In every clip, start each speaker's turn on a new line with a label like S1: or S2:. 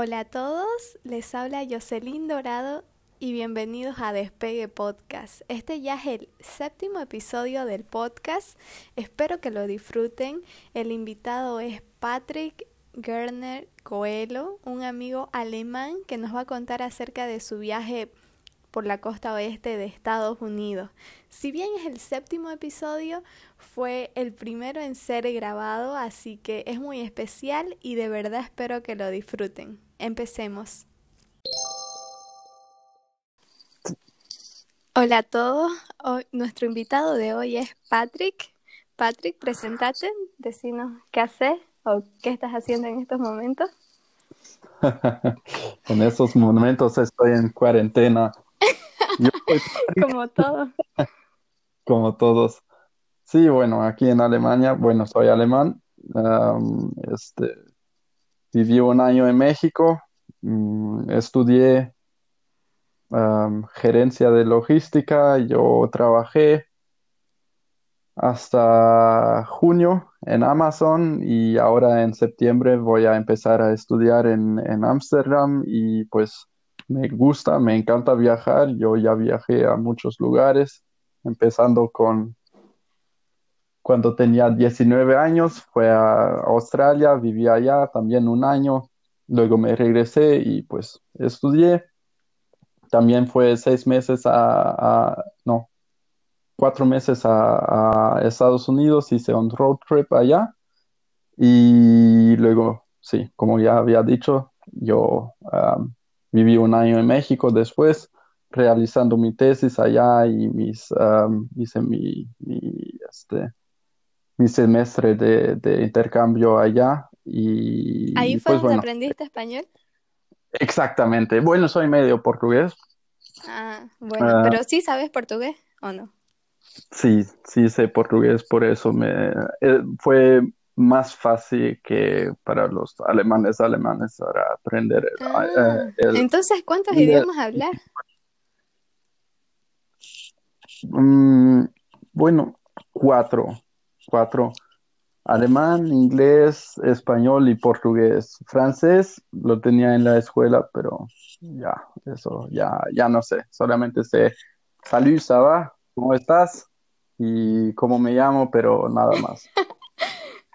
S1: Hola a todos, les habla Jocelyn Dorado y bienvenidos a Despegue Podcast. Este ya es el séptimo episodio del podcast, espero que lo disfruten. El invitado es Patrick Gerner Coelho, un amigo alemán que nos va a contar acerca de su viaje por la costa oeste de Estados Unidos. Si bien es el séptimo episodio, fue el primero en ser grabado, así que es muy especial y de verdad espero que lo disfruten. Empecemos. Hola a todos, hoy, nuestro invitado de hoy es Patrick. Patrick, presentate, decinos qué haces o qué estás haciendo en estos momentos.
S2: en estos momentos estoy en cuarentena
S1: Como todos.
S2: Como todos. Sí, bueno, aquí en Alemania, bueno, soy alemán. este, viví un año en México. Mm, estudié gerencia de logística. Yo trabajé hasta junio en Amazon y ahora en septiembre voy a empezar a estudiar en Ámsterdam y pues me gusta, me encanta viajar. Yo ya viajé a muchos lugares, empezando con cuando tenía 19 años, fue a Australia, viví allá también un año, luego me regresé y pues estudié. También fue seis meses a, no, cuatro meses a, Estados Unidos, hice un road trip allá y luego, sí, como ya había dicho, yo Viví un año en México después, realizando mi tesis allá y mis, hice mi, este, mi semestre de, intercambio allá. Y,
S1: ¿Ahí fue pues, donde aprendiste español?
S2: Exactamente. Bueno, soy medio portugués.
S1: Ah, bueno, ah. pero sí sabes portugués o no?
S2: Sí, sí sé portugués, por eso me eh, fue más fácil que para los alemanes alemanes para aprender
S1: ah, eh, entonces cuántos idiomas hablar
S2: mm, bueno cuatro cuatro alemán inglés español y portugués. Francés lo tenía en la escuela pero ya eso ya ya no sé. Solamente sé salut ça cómo estás y cómo me llamo pero nada más.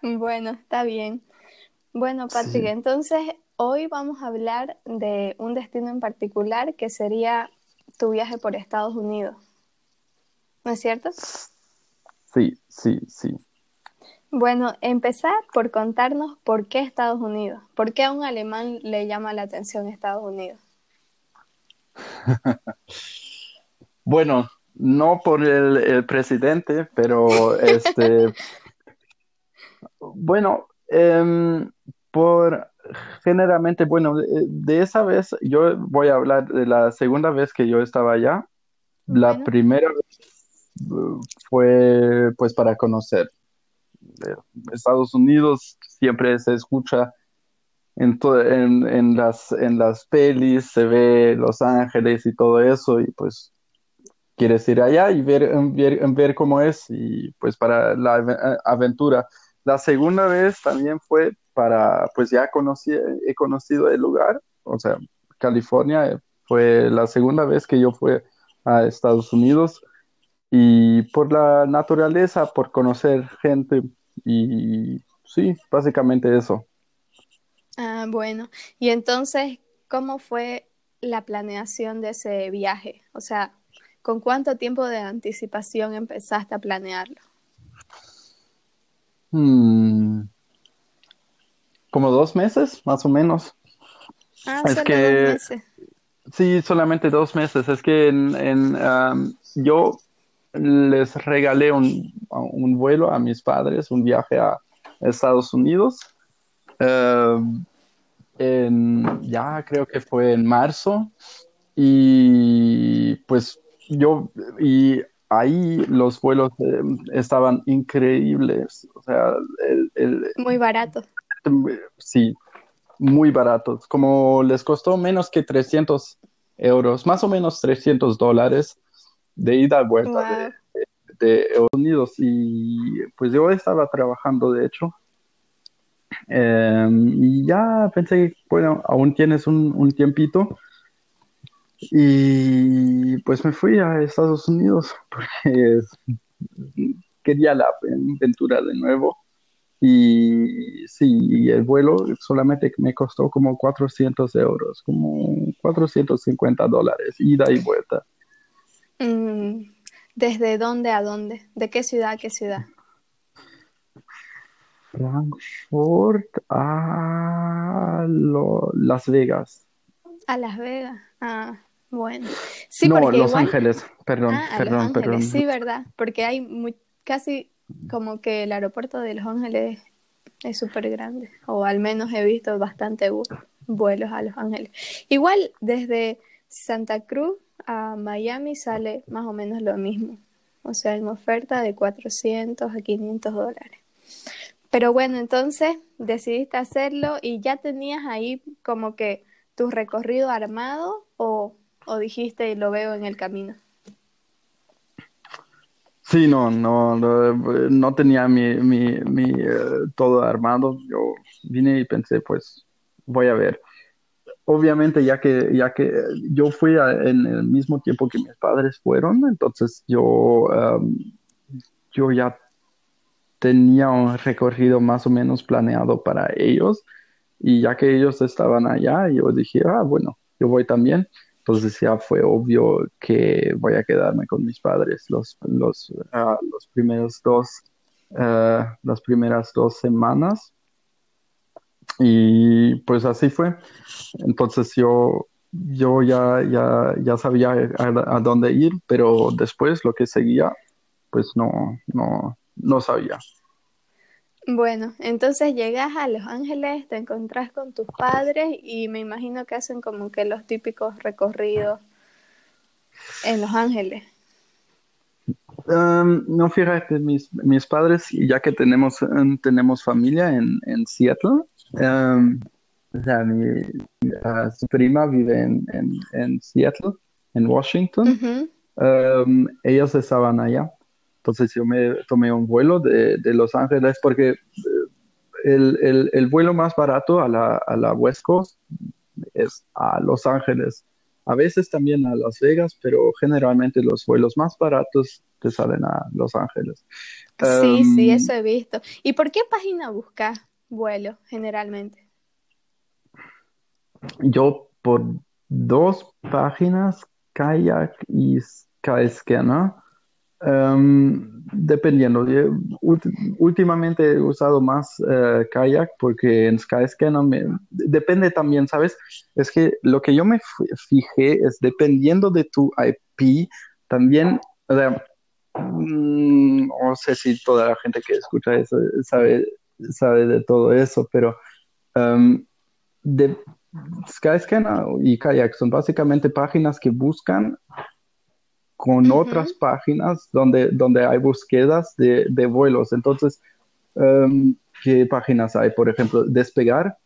S1: Bueno, está bien. Bueno, Patrick, entonces hoy vamos a hablar de un destino en particular que sería tu viaje por Estados Unidos. ¿No es cierto?
S2: Sí, sí, sí.
S1: Bueno, empezar por contarnos por qué Estados Unidos. ¿Por qué a un alemán le llama la atención Estados Unidos?
S2: bueno, no por el, el presidente, pero este Bueno, em, por generalmente, bueno, de, esa vez yo voy a hablar de la segunda vez que yo estaba allá. La primera vez fue pues para conocer Estados Unidos, siempre se escucha en, en, en, las, en las pelis, se ve Los Ángeles y todo eso, y pues quieres ir allá y ver, ver, ver cómo es, y pues para la aventura. La segunda vez también fue para, pues ya conocí, he conocido el lugar, o sea, California eh, fue la segunda vez que yo fui a Estados Unidos y por la naturaleza, por conocer gente y sí, básicamente eso.
S1: Ah, bueno, y entonces, ¿cómo fue la planeación de ese viaje? O sea, ¿con cuánto tiempo de anticipación empezaste a planearlo?
S2: Hmm. como dos meses, más o menos.
S1: Ah, es que
S2: sí, solamente dos meses. Es que en, yo les regalé un, vuelo a mis padres, un viaje a Estados Unidos. en, ya creo que fue en marzo. Y pues yo, y ahí los vuelos eh, estaban increíbles. O sea, el,
S1: muy baratos.
S2: Sí, muy baratos. Como les costó menos que 300 euros, más o menos 300 dólares de ida y vuelta de, Estados Unidos. Y pues yo estaba trabajando, de hecho. Em, y ya pensé, bueno, aún tienes un, un tiempito. Y pues me fui a Estados Unidos porque quería la aventura de nuevo. Y sí, el vuelo solamente me costó como 400 euros, como 450 dólares, ida y vuelta.
S1: Mm, ¿Desde dónde a dónde? ¿De qué ciudad a qué ciudad?
S2: Frankfurt a Las Vegas.
S1: A Las Vegas. Ah, bueno. Sí,
S2: no, Los
S1: igual...
S2: Ángeles, perdón,
S1: Ah, a Los
S2: perdón,
S1: Ángeles,
S2: perdón.
S1: sí, ¿verdad? Porque hay muy, casi como que el aeropuerto de Los Ángeles es súper grande, o al menos he visto bastante vu- vuelos a Los Ángeles. Igual desde Santa Cruz a Miami sale más o menos lo mismo, o sea, en oferta de 400 a 500 dólares. Pero bueno, entonces decidiste hacerlo y ya tenías ahí como que tu recorrido armado o, o dijiste lo veo en el camino.
S2: Sí, no, no, no, no tenía mi, mi, mi, eh, todo armado. Yo vine y pensé, pues voy a ver. Obviamente, ya que, ya que yo fui en el mismo tiempo que mis padres fueron, entonces yo, yo ya tenía un recorrido más o menos planeado para ellos. Y ya que ellos estaban allá, yo dije, ah, bueno, yo voy también. Entonces ya fue obvio que voy a quedarme con mis padres los, los, ah, los primeros dos, eh, las primeras dos semanas. Y pues así fue. Entonces yo, yo ya, ya, ya sabía a, a dónde ir, pero después lo que seguía, pues no, no, no sabía.
S1: Bueno, entonces llegas a Los Ángeles, te encontrás con tus padres y me imagino que hacen como que los típicos recorridos en Los Ángeles.
S2: Um, no, fíjate, mis, mis padres, ya que tenemos, um, tenemos familia en, en Seattle, um, o sea, mi, uh, su prima vive en, en, en Seattle, en Washington.
S1: Ujú.
S2: Um, ellos estaban allá. Entonces yo me tomé un vuelo de, de Los Ángeles porque eh, el, el, el vuelo más barato a la, a la West Coast es a Los Ángeles. A veces también a Las Vegas, pero generalmente los vuelos más baratos te salen a Los Ángeles.
S1: Sí, sí,
S2: Um,
S1: eso he visto. ¿Y por qué página buscas vuelo generalmente?
S2: yo por dos páginas, Kayak y Skyscanner, um, dependiendo. Últimamente he usado más eh, Kayak porque en Skyscanner me- depende también, ¿sabes? Es que lo que yo me fi- fijé es dependiendo de tu IP, también, o sea, mm, no sé si toda la gente que escucha eso sabe, sabe de todo eso, pero um, de, Skyscanner y Kayak son básicamente páginas que buscan con otras páginas donde, donde hay búsquedas de, de vuelos. Entonces, um, ¿qué páginas hay? Por ejemplo, Despegar,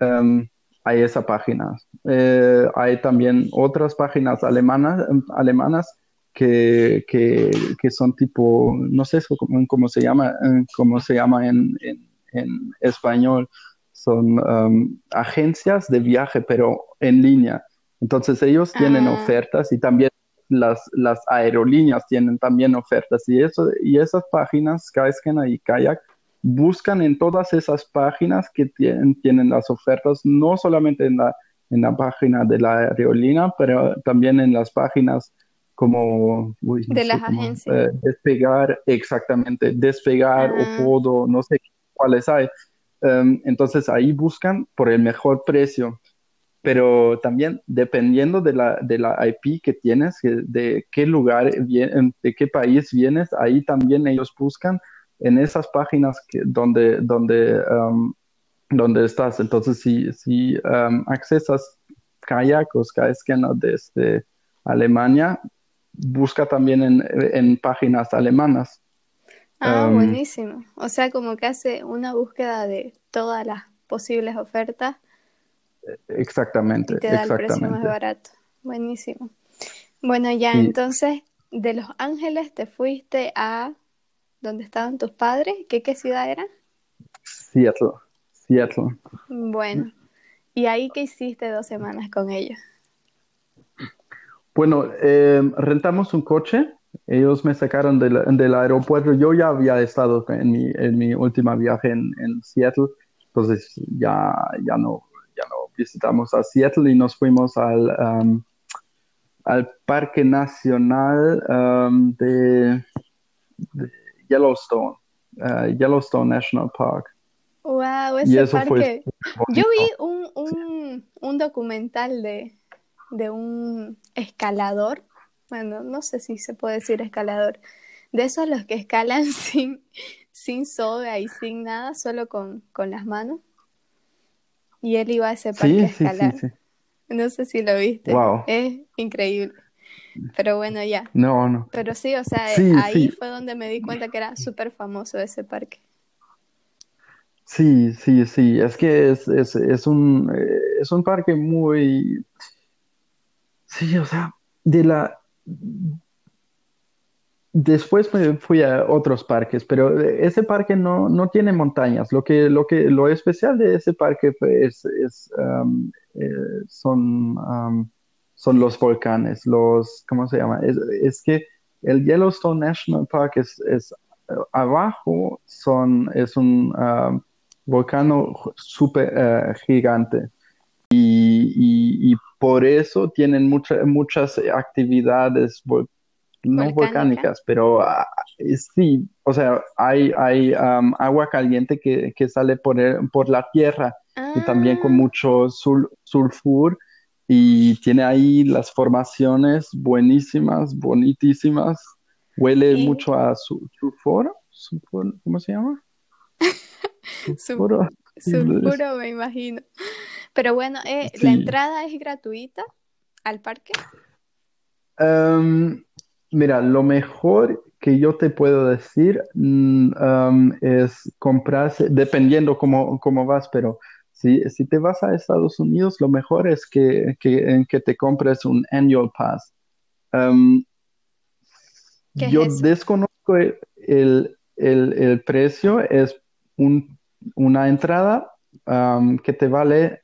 S2: um, hay esa página. Eh, hay también otras páginas alemanas, alemanas que, que, que son tipo, no sé cómo, cómo se llama, eh, cómo se llama en, en, en español, son um, agencias de viaje, pero en línea. Entonces ellos tienen
S1: Ah,
S2: ofertas y también las, las aerolíneas tienen también ofertas y eso y esas páginas Skyscanner y Kayak buscan en todas esas páginas que tienen, tienen las ofertas, no solamente en la, en la página de la aerolínea, pero también en las páginas como, uy, no
S1: de las
S2: cómo,
S1: agencias.
S2: eh, despegar, exactamente, despegar
S1: Ah,
S2: o podo, no sé cuáles hay. Um, entonces ahí buscan por el mejor precio pero también dependiendo de la, de la IP que tienes, de qué lugar, de qué país vienes, ahí también ellos buscan en esas páginas donde, donde, um, donde estás. Entonces, si, si um, accesas Kayak o Skyscanner desde Alemania, busca también en, en páginas alemanas.
S1: Ah,
S2: Um,
S1: buenísimo. O sea, como que hace una búsqueda de todas las posibles ofertas y
S2: exactamente,
S1: te da el precio más
S2: exactamente.
S1: barato. Buenísimo. Bueno, ya entonces de Los Ángeles te fuiste a donde estaban tus padres, ¿qué qué ciudad era?
S2: Seattle, Seattle.
S1: Bueno, ¿y ahí qué hiciste dos semanas con ellos?
S2: Bueno, eh, rentamos un coche. Ellos me sacaron del, del aeropuerto. Yo ya había estado en mi, en mi última viaje en, en Seattle, entonces ya, ya, no, ya no visitamos a Seattle y nos fuimos al, um, al Parque Nacional um, de, de Yellowstone, uh, Yellowstone National Park.
S1: Wow, ese parque. Yo vi un, un, un documental de, de un escalador. Bueno, no sé si se puede decir escalador. De esos los que escalan sin, sin soga y sin nada, solo con, con las manos. Y él iba a ese parque a
S2: Sí, sí, sí,
S1: escalar. No sé si lo viste.
S2: Wow.
S1: Es increíble. Pero bueno, ya.
S2: No, no.
S1: Pero sí, o sea, ahí fue donde me di cuenta que era súper famoso ese parque.
S2: Sí, sí, sí. Es que es, es, es un, eh, es un parque muy... Sí, o sea, de la... Después fui a otros parques, pero ese parque no, no tiene montañas. Lo que, lo que, lo especial de ese parque es, es, eh, son, son los volcanes, los, ¿cómo se llama? Es, es que el Yellowstone National Park es, es eh, abajo son, es un volcán súper eh, gigante y por eso tienen mucha- muchas actividades vol- no
S1: Volcánica.
S2: volcánicas, pero ah, eh, sí, o sea, hay, hay um, agua caliente que, que sale por, el- por la tierra y también con
S1: Ah,
S2: mucho sul- sulfur y tiene ahí las formaciones buenísimas, bonitísimas. Huele mucho a su- sulfuro, sulfuro, ¿cómo se llama?
S1: su-
S2: Sulfuro.
S1: sulfuro, me imagino. Pero bueno, eh, ¿la entrada es gratuita al parque?
S2: Em, mira, lo mejor que yo te puedo decir mm, em, es comprarse, dependiendo cómo, cómo vas, pero si, si te vas a Estados Unidos, lo mejor es que, que, que te compres un annual pass. Em,
S1: ¿Qué es
S2: yo desconozco el, el, el- el precio, es un- una entrada que te vale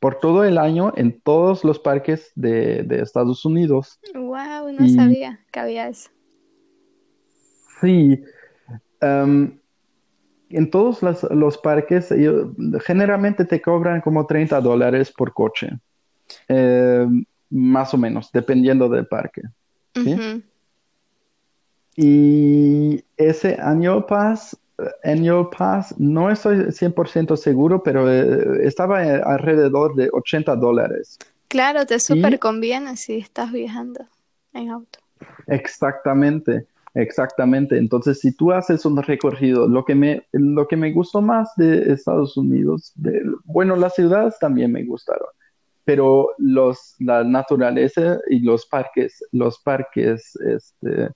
S2: por todo el año en todos los parques de, de Estados Unidos.
S1: Wow, no
S2: Y
S1: sabía que había eso.
S2: sí, em, en todos los, los parques ellos- generalmente te cobran como 30 dólares por coche, em, más o menos, dependiendo del parque. Y ese pass, eh, annual pass, no estoy 100% seguro, pero eh, estaba eh, alrededor de 80 dólares.
S1: Claro, te súper
S2: Y
S1: conviene si estás viajando en auto.
S2: Exactamente, exactamente. Entonces, si tú haces un recorrido, lo que me, lo que me gustó más de Estados Unidos, de- bueno, las ciudades también me gustaron, pero los, la naturaleza y los parques, los parques, este,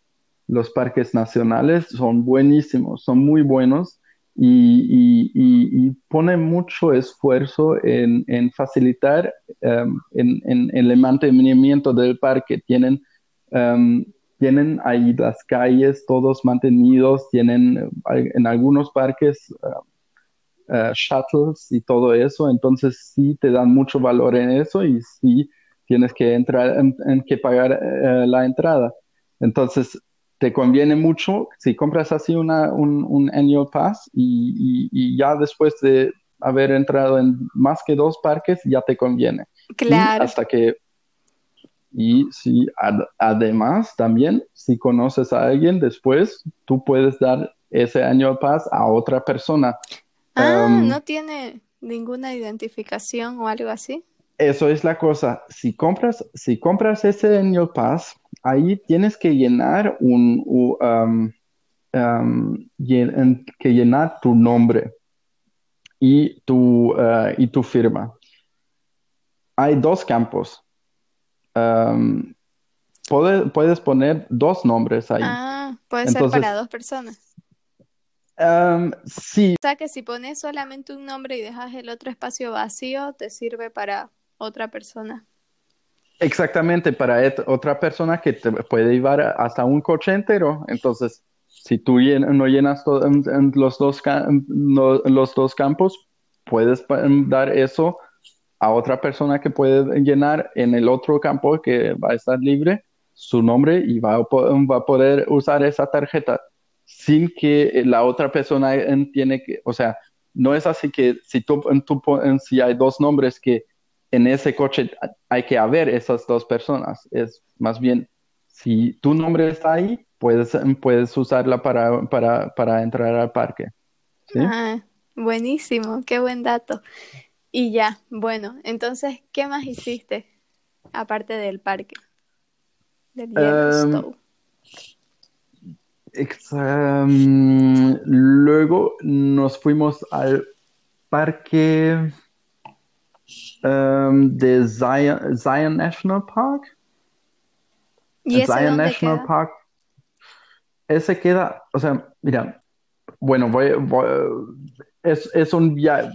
S2: los parques nacionales son buenísimos, son muy buenos y, y, ponen mucho esfuerzo en, facilitar um, en, el mantenimiento del parque. Tienen Um, tienen ahí las calles todos mantenidos, tienen eh, en algunos parques uh, uh, shuttles y todo eso, entonces sí te dan mucho valor en eso y sí tienes que entrar en, que pagar la entrada. Entonces te conviene mucho si compras así una, un, un annual pass y, y, y ya después de haber entrado en más que dos parques ya te conviene.
S1: Claro.
S2: Y hasta que y si ad además también, si conoces a alguien después, tú puedes dar ese año paz a otra persona.
S1: Ah,
S2: Um,
S1: no tiene ninguna identificación o algo así.
S2: eso es la cosa. Si compras, si compras ese año pass, ahí tienes que llenar un, um, um, llen- que llenar tu nombre y tu, uh, y tu firma. Hay dos campos. Um, puede- puedes poner dos nombres ahí.
S1: Ah, puede ser para dos personas.
S2: um, sí,
S1: O sea que si pones solamente un nombre y dejas el otro espacio vacío, te sirve para otra persona.
S2: Exactamente para otra persona que te puede llevar hasta un coche entero. Entonces, si tú no llenas los dos, los dos campos, puedes dar eso a otra persona que puede llenar en el otro campo que va a estar libre su nombre y va a, va poder usar esa tarjeta sin que la otra persona tiene que, o sea, no es así que si tú, tú si hay dos nombres que en ese coche hay que haber esas dos personas, es más bien si tu nombre está ahí, puedes, puedes usarla para, para, para entrar al parque.
S1: Ah, buenísimo, qué buen dato. Y ya, bueno, entonces, ¿qué más hiciste aparte del parque? Del
S2: Yellowstone. Em, luego nos fuimos al parque de Zion, National Park.
S1: ¿Y Zion National Park.
S2: Ese queda, o sea, mira, bueno, voy, es, es, un viaje,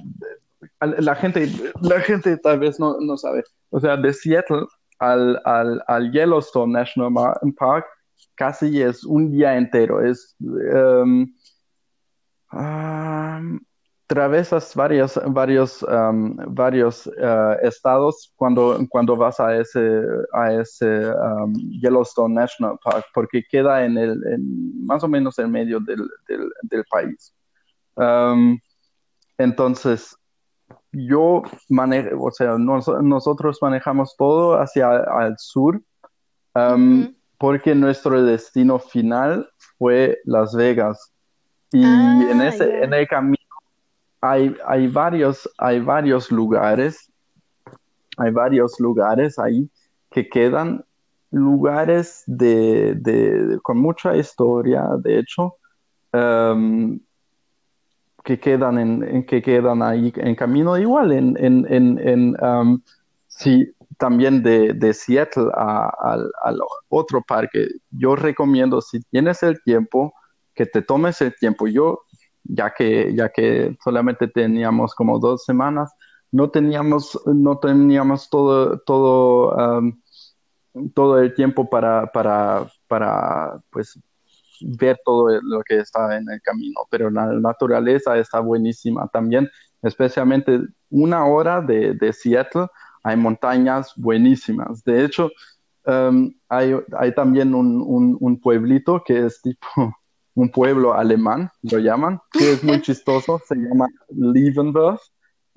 S2: la gente, la gente tal vez no, no sabe, o sea, de Seattle al, al, al Yellowstone National Park casi es un día entero. Es um, travesas varios, varios, um, varios uh, estados cuando, cuando vas a ese, a ese um, Yellowstone National Park, porque queda en el, más o menos en medio del, del, país. entonces, yo manejo, o sea, nosotros manejamos todo hacia el sur porque nuestro destino final fue Las Vegas. Y ah, en, ese, en el camino hay, hay, varios, hay varios lugares, hay varios lugares ahí que quedan lugares de, con mucha historia, de hecho, em, que quedan en, que quedan ahí en camino igual en, en, en, em, también de, de Seattle al otro parque. Yo recomiendo, si tienes el tiempo, que te tomes el tiempo. Yo, ya que, ya que solamente teníamos como dos semanas, no teníamos, no teníamos todo, todo, um, todo el tiempo para, para, para, pues, ver todo lo que está en el camino, pero la naturaleza está buenísima también, especialmente una hora de, de Seattle hay montañas buenísimas. De hecho, em, hay, también un, pueblito que es tipo un pueblo alemán, lo llaman, que es muy chistoso, se llama Liebenberg.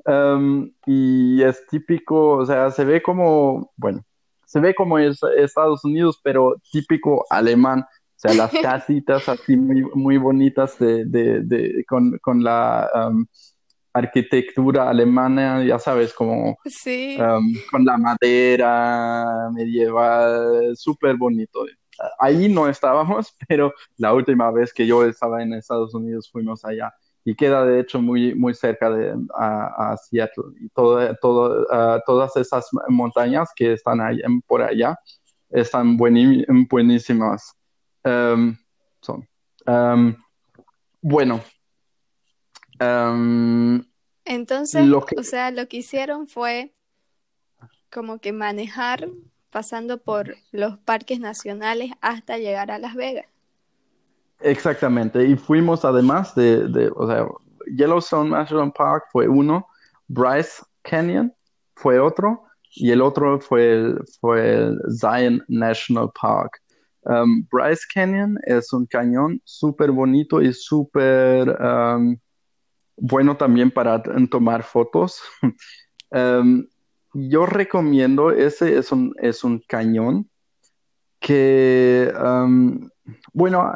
S2: Em, y es típico, o sea, se ve como, bueno, se ve como es Estados Unidos, pero típico alemán. O sea, las casitas así muy, muy bonitas de, con, la... Em, arquitectura alemana, ya sabes, como um, con la madera medieval, súper bonito. Ahí no estábamos, pero la última vez que yo estaba en Estados Unidos fuimos allá y queda de hecho muy, muy cerca de a, Seattle y todo, todo, uh, todas esas montañas que están ahí, por allá están buenísimas. Um, son. Um, bueno,
S1: entonces, o sea, lo que hicieron fue como que manejar pasando por los parques nacionales hasta llegar a Las Vegas.
S2: Exactamente, y fuimos además de, de o sea, Yellowstone National Park fue uno, Bryce Canyon fue otro, y el otro fue el, fue el Zion National Park. Bryce Canyon es un cañón súper bonito y súper bueno también para tomar fotos. Em, yo recomiendo, ese es un, es un cañón que, em, bueno,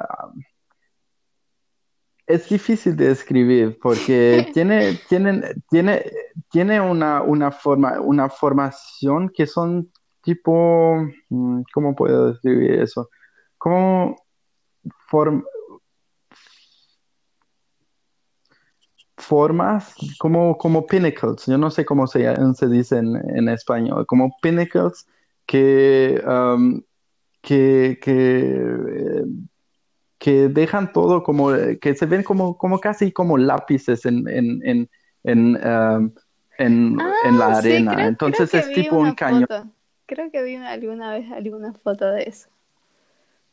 S2: es difícil de describir porque tiene, tiene, tiene, tiene una, una, forma, una formación que son tipo, mm, ¿cómo puedo describir eso? Como forma formas como, como pinnacles, yo no sé cómo se, se dice en, español, como pinnacles que, um, que, que, dejan todo como, que se ven como, como casi como lápices en, en, en, um, en, la
S1: ah,
S2: arena. Entonces es tipo un cañón.
S1: Creo que vi alguna vez alguna foto de eso.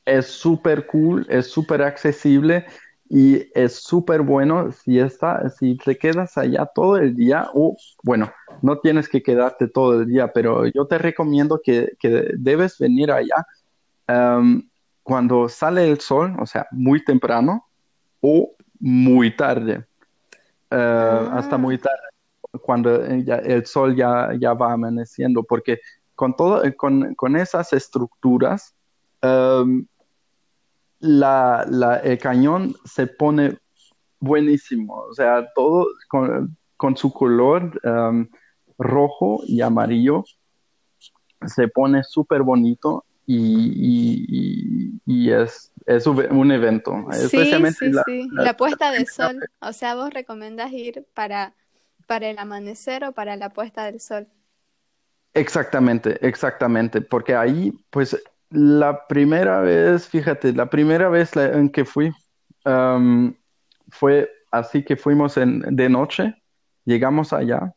S2: Es súper cool, es súper accesible y es súper bueno si, está, si te quedas allá todo el día, o bueno, no tienes que quedarte todo el día, pero yo te recomiendo que, que debes venir allá cuando sale el sol, o sea, muy temprano o muy tarde, eh, hasta muy ah. tarde, cuando el sol ya, ya va amaneciendo, porque con, todo, con, con esas estructuras, la, la, el cañón se pone buenísimo, o sea, todo con, con su color um, rojo y amarillo se pone súper bonito y, y, y, es, es, un evento.
S1: Sí, especialmente la, sí. La, puesta del sol, o sea, vos recomendás ir para, para el amanecer o para la puesta del sol.
S2: Exactamente, exactamente, porque ahí pues la primera vez, fíjate, la primera vez en que fui fue así que fuimos en, de noche, llegamos allá.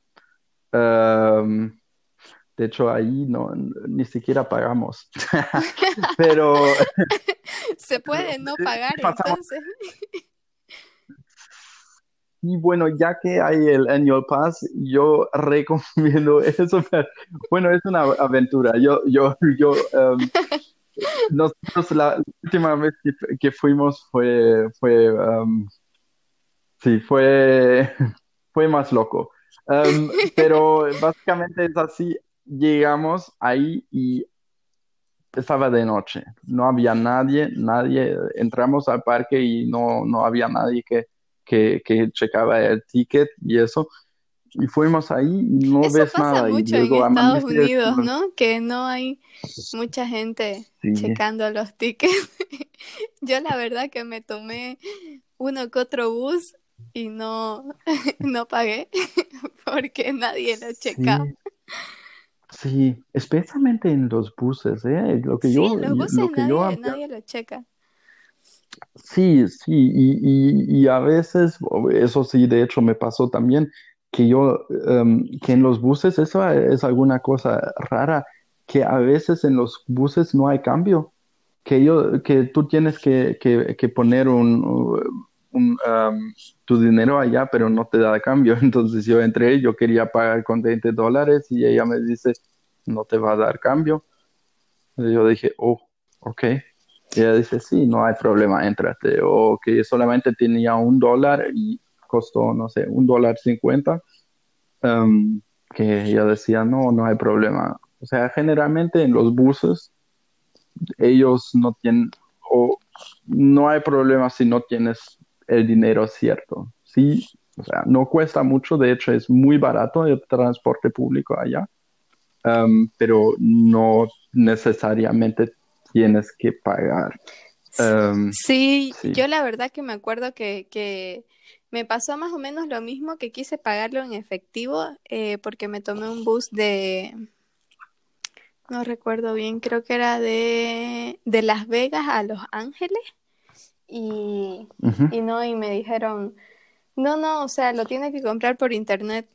S2: de hecho, ahí no, ni siquiera pagamos. Pero.
S1: Se puede no pagar entonces.
S2: Y bueno, ya que hay el Annual Pass, yo recomiendo eso. Bueno, es una aventura. Yo, yo, yo, um, nosotros la última vez que, fuimos fue, fue, um, sí, fue, fue más loco. Um, pero básicamente es así. Llegamos ahí y estaba de noche. No había nadie, nadie. Entramos al parque y no, no había nadie que que, que checaba el ticket y eso. Y fuimos ahí y no
S1: eso
S2: ves
S1: pasa
S2: nada.
S1: mucho en Estados Unidos, ¿no? Que no hay mucha gente checando los tickets. Yo la verdad que me tomé uno que otro bus y no, no pagué porque nadie lo checaba.
S2: Sí. especialmente en los buses, ¿eh? Lo que
S1: sí,
S2: yo,
S1: los buses
S2: lo que
S1: nadie,
S2: yo
S1: nadie lo checa.
S2: Sí, sí, y, a veces, eso sí, de hecho me pasó también, que yo, em, que en los buses, eso es alguna cosa rara, que a veces en los buses no hay cambio, que yo, que tú tienes que, que, poner un, em, tu dinero allá, pero no te da cambio. Entonces yo entré, yo quería pagar con 20 dólares y ella me dice, no te va a dar cambio. Yo dije, oh, ok. Y ella dice, sí, no hay problema, entrate. O que solamente tenía un dólar y costó, no sé, un dólar cincuenta. Um, que ella decía, no, no hay problema. O sea, generalmente en los buses, ellos no tienen, o no hay problema si no tienes el dinero cierto. Sí, o sea, no cuesta mucho, de hecho es muy barato el transporte público allá, um, pero no necesariamente tienes que pagar.
S1: Em, sí, yo la verdad que me acuerdo que, que, me pasó más o menos lo mismo que quise pagarlo en efectivo eh, porque me tomé un bus de, no recuerdo bien, creo que era de, de Las Vegas a Los Ángeles y, y no, y me dijeron, no, no, o sea, lo tiene que comprar por internet,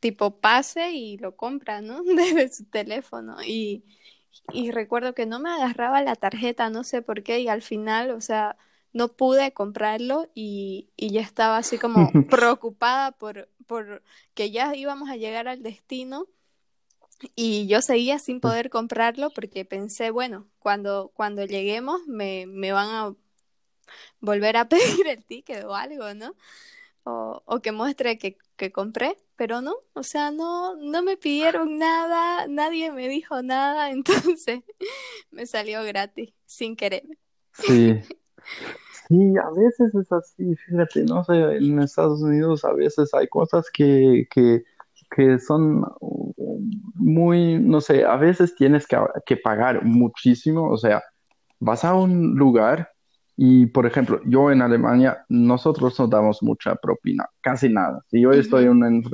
S1: tipo pase y lo compra, ¿no? Desde su teléfono y y recuerdo que no me agarraba la tarjeta, no sé por qué, y al final, o sea, no pude comprarlo y, y ya estaba así como preocupada por, por que ya íbamos a llegar al destino y yo seguía sin poder comprarlo porque pensé, bueno, cuando, cuando lleguemos me, me van a volver a pedir el ticket o algo, ¿no? O, o que muestre que, que compré, pero no, o sea, no, no me pidieron nada, nadie me dijo nada, entonces me salió gratis, sin querer.
S2: Sí. Sí, a veces es así, fíjate, no sé, en Estados Unidos a veces hay cosas que, que, que son muy, no sé, a veces tienes que, que pagar muchísimo, o sea, vas a un lugar y, por ejemplo, yo en Alemania, nosotros no damos mucha propina, casi nada. Si yo estoy en un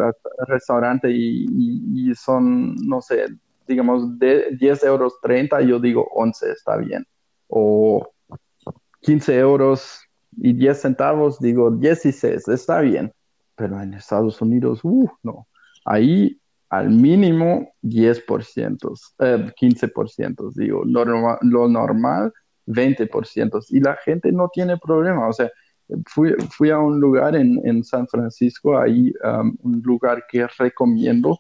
S2: restaurante y, son, no sé, digamos, de 10 euros 30, yo digo 11 está bien. O 15 euros y 10 centavos, digo 16 está bien. Pero en Estados Unidos, uh, no. Ahí al mínimo 10%, eh, 15%, digo, lo normal 20%. Y la gente no tiene problema. O sea, fui, fui a un lugar en, en San Francisco, ahí um, un lugar que recomiendo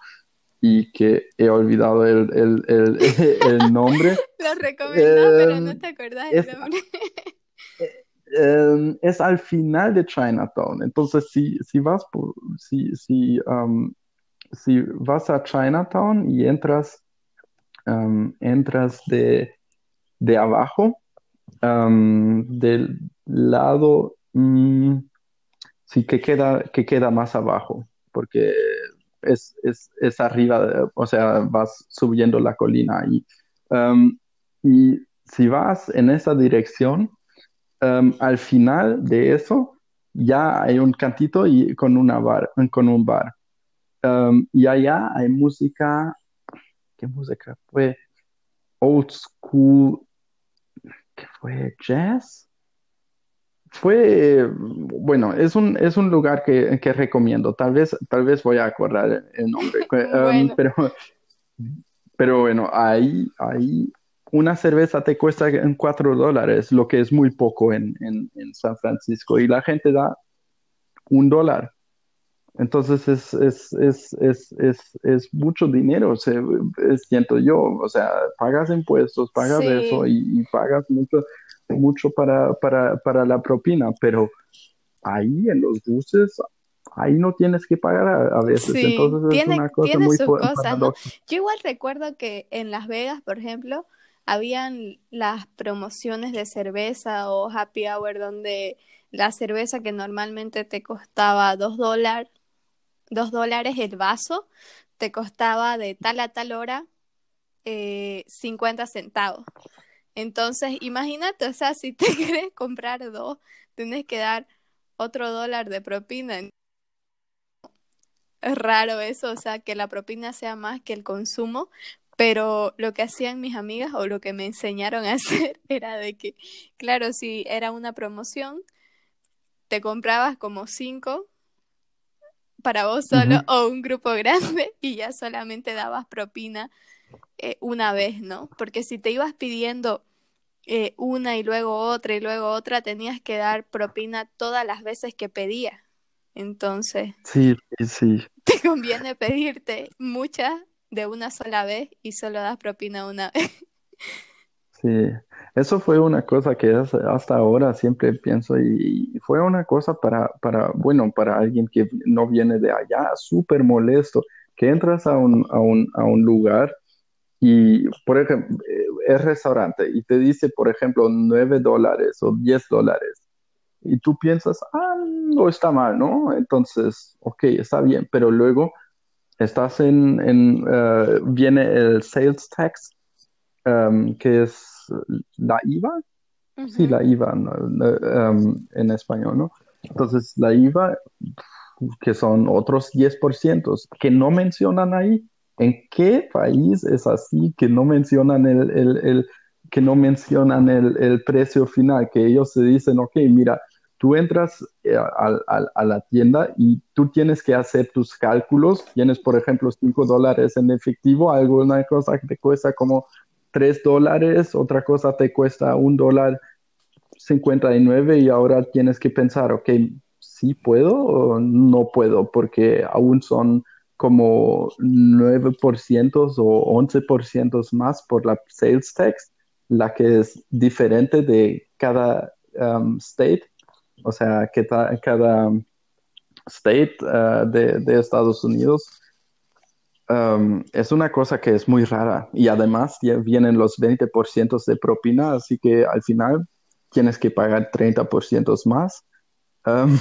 S2: y que he olvidado el, el, el, el nombre.
S1: Lo recomendó, pero no te acordás el nombre.
S2: Em, es al final de Chinatown. Entonces, si, si vas por, si, si, um, si vas a Chinatown y entras, um, entras de, de abajo, del lado, mm, sí que queda, que queda más abajo, porque es, es, es arriba, o sea, vas subiendo la colina y, y si vas en esa dirección, al final de eso ya hay un cantito y con, una bar, con un bar. Y allá hay música, ¿qué música? Fue old school, ¿qué fue? Jazz. Fue, bueno, es un, es un lugar que, que recomiendo. Tal vez, tal vez voy a acordar el nombre. Um, pero, pero bueno, ahí, ahí una cerveza te cuesta en cuatro dólares, lo que es muy poco en, San Francisco, y la gente da un dólar. Entonces es, es, mucho dinero, se, siento yo. O sea, pagas impuestos, pagas eso y, pagas mucho, mucho para, para, la propina, pero ahí en los buses ahí no tienes que pagar a, veces. Entonces es una cosa muy sus
S1: Yo igual recuerdo que en Las Vegas, por ejemplo, habían las promociones de cerveza o happy hour donde la cerveza que normalmente te costaba dos dólares, dos dólares el vaso, te costaba de tal a tal hora eh, 50 centavos. Entonces, imagínate, o sea, si te quieres comprar dos, tienes que dar otro dólar de propina. Es raro eso, o sea, que la propina sea más que el consumo, pero lo que hacían mis amigas o lo que me enseñaron a hacer era de que, claro, si era una promoción, te comprabas como cinco para vos solo o un grupo grande y ya solamente dabas propina eh, una vez, ¿no? Porque si te ibas pidiendo eh, una y luego otra y luego otra, tenías que dar propina todas las veces que pedías. Entonces,
S2: sí, sí.
S1: Te conviene pedirte muchas de una sola vez y solo das propina una vez.
S2: Sí, eso fue una cosa que hasta ahora siempre pienso y, fue una cosa para, para, bueno, para alguien que no viene de allá, súper molesto, que entras a un, a un, a un lugar y, por ejemplo, eh, es restaurante y te dice, por ejemplo, 9 dólares o 10 dólares. Y tú piensas, ah, no está mal, ¿no? Entonces, ok, está bien, pero luego estás en, en eh, viene el sales tax, um, que es la IVA. Sí, la IVA um, en español, ¿no? Entonces, la IVA, que son otros 10%, que no mencionan ahí. ¿En qué país es así que no mencionan el, el, el que no mencionan el, el, precio final? Que ellos se dicen, ok, mira, tú entras eh, a, la tienda y tú tienes que hacer tus cálculos. Tienes, por ejemplo, 5 dólares en efectivo, alguna cosa que te cuesta como 3 dólares, otra cosa te cuesta un dólar 59 y ahora tienes que pensar, ok, ¿sí puedo o no puedo? Porque aún son como 9% o 11% más por la sales tax, la que es diferente de cada um, state o sea, que cada state uh, de, Estados Unidos um, es una cosa que es muy rara y además ya vienen los 20% de propina, así que al final tienes que pagar 30% más um,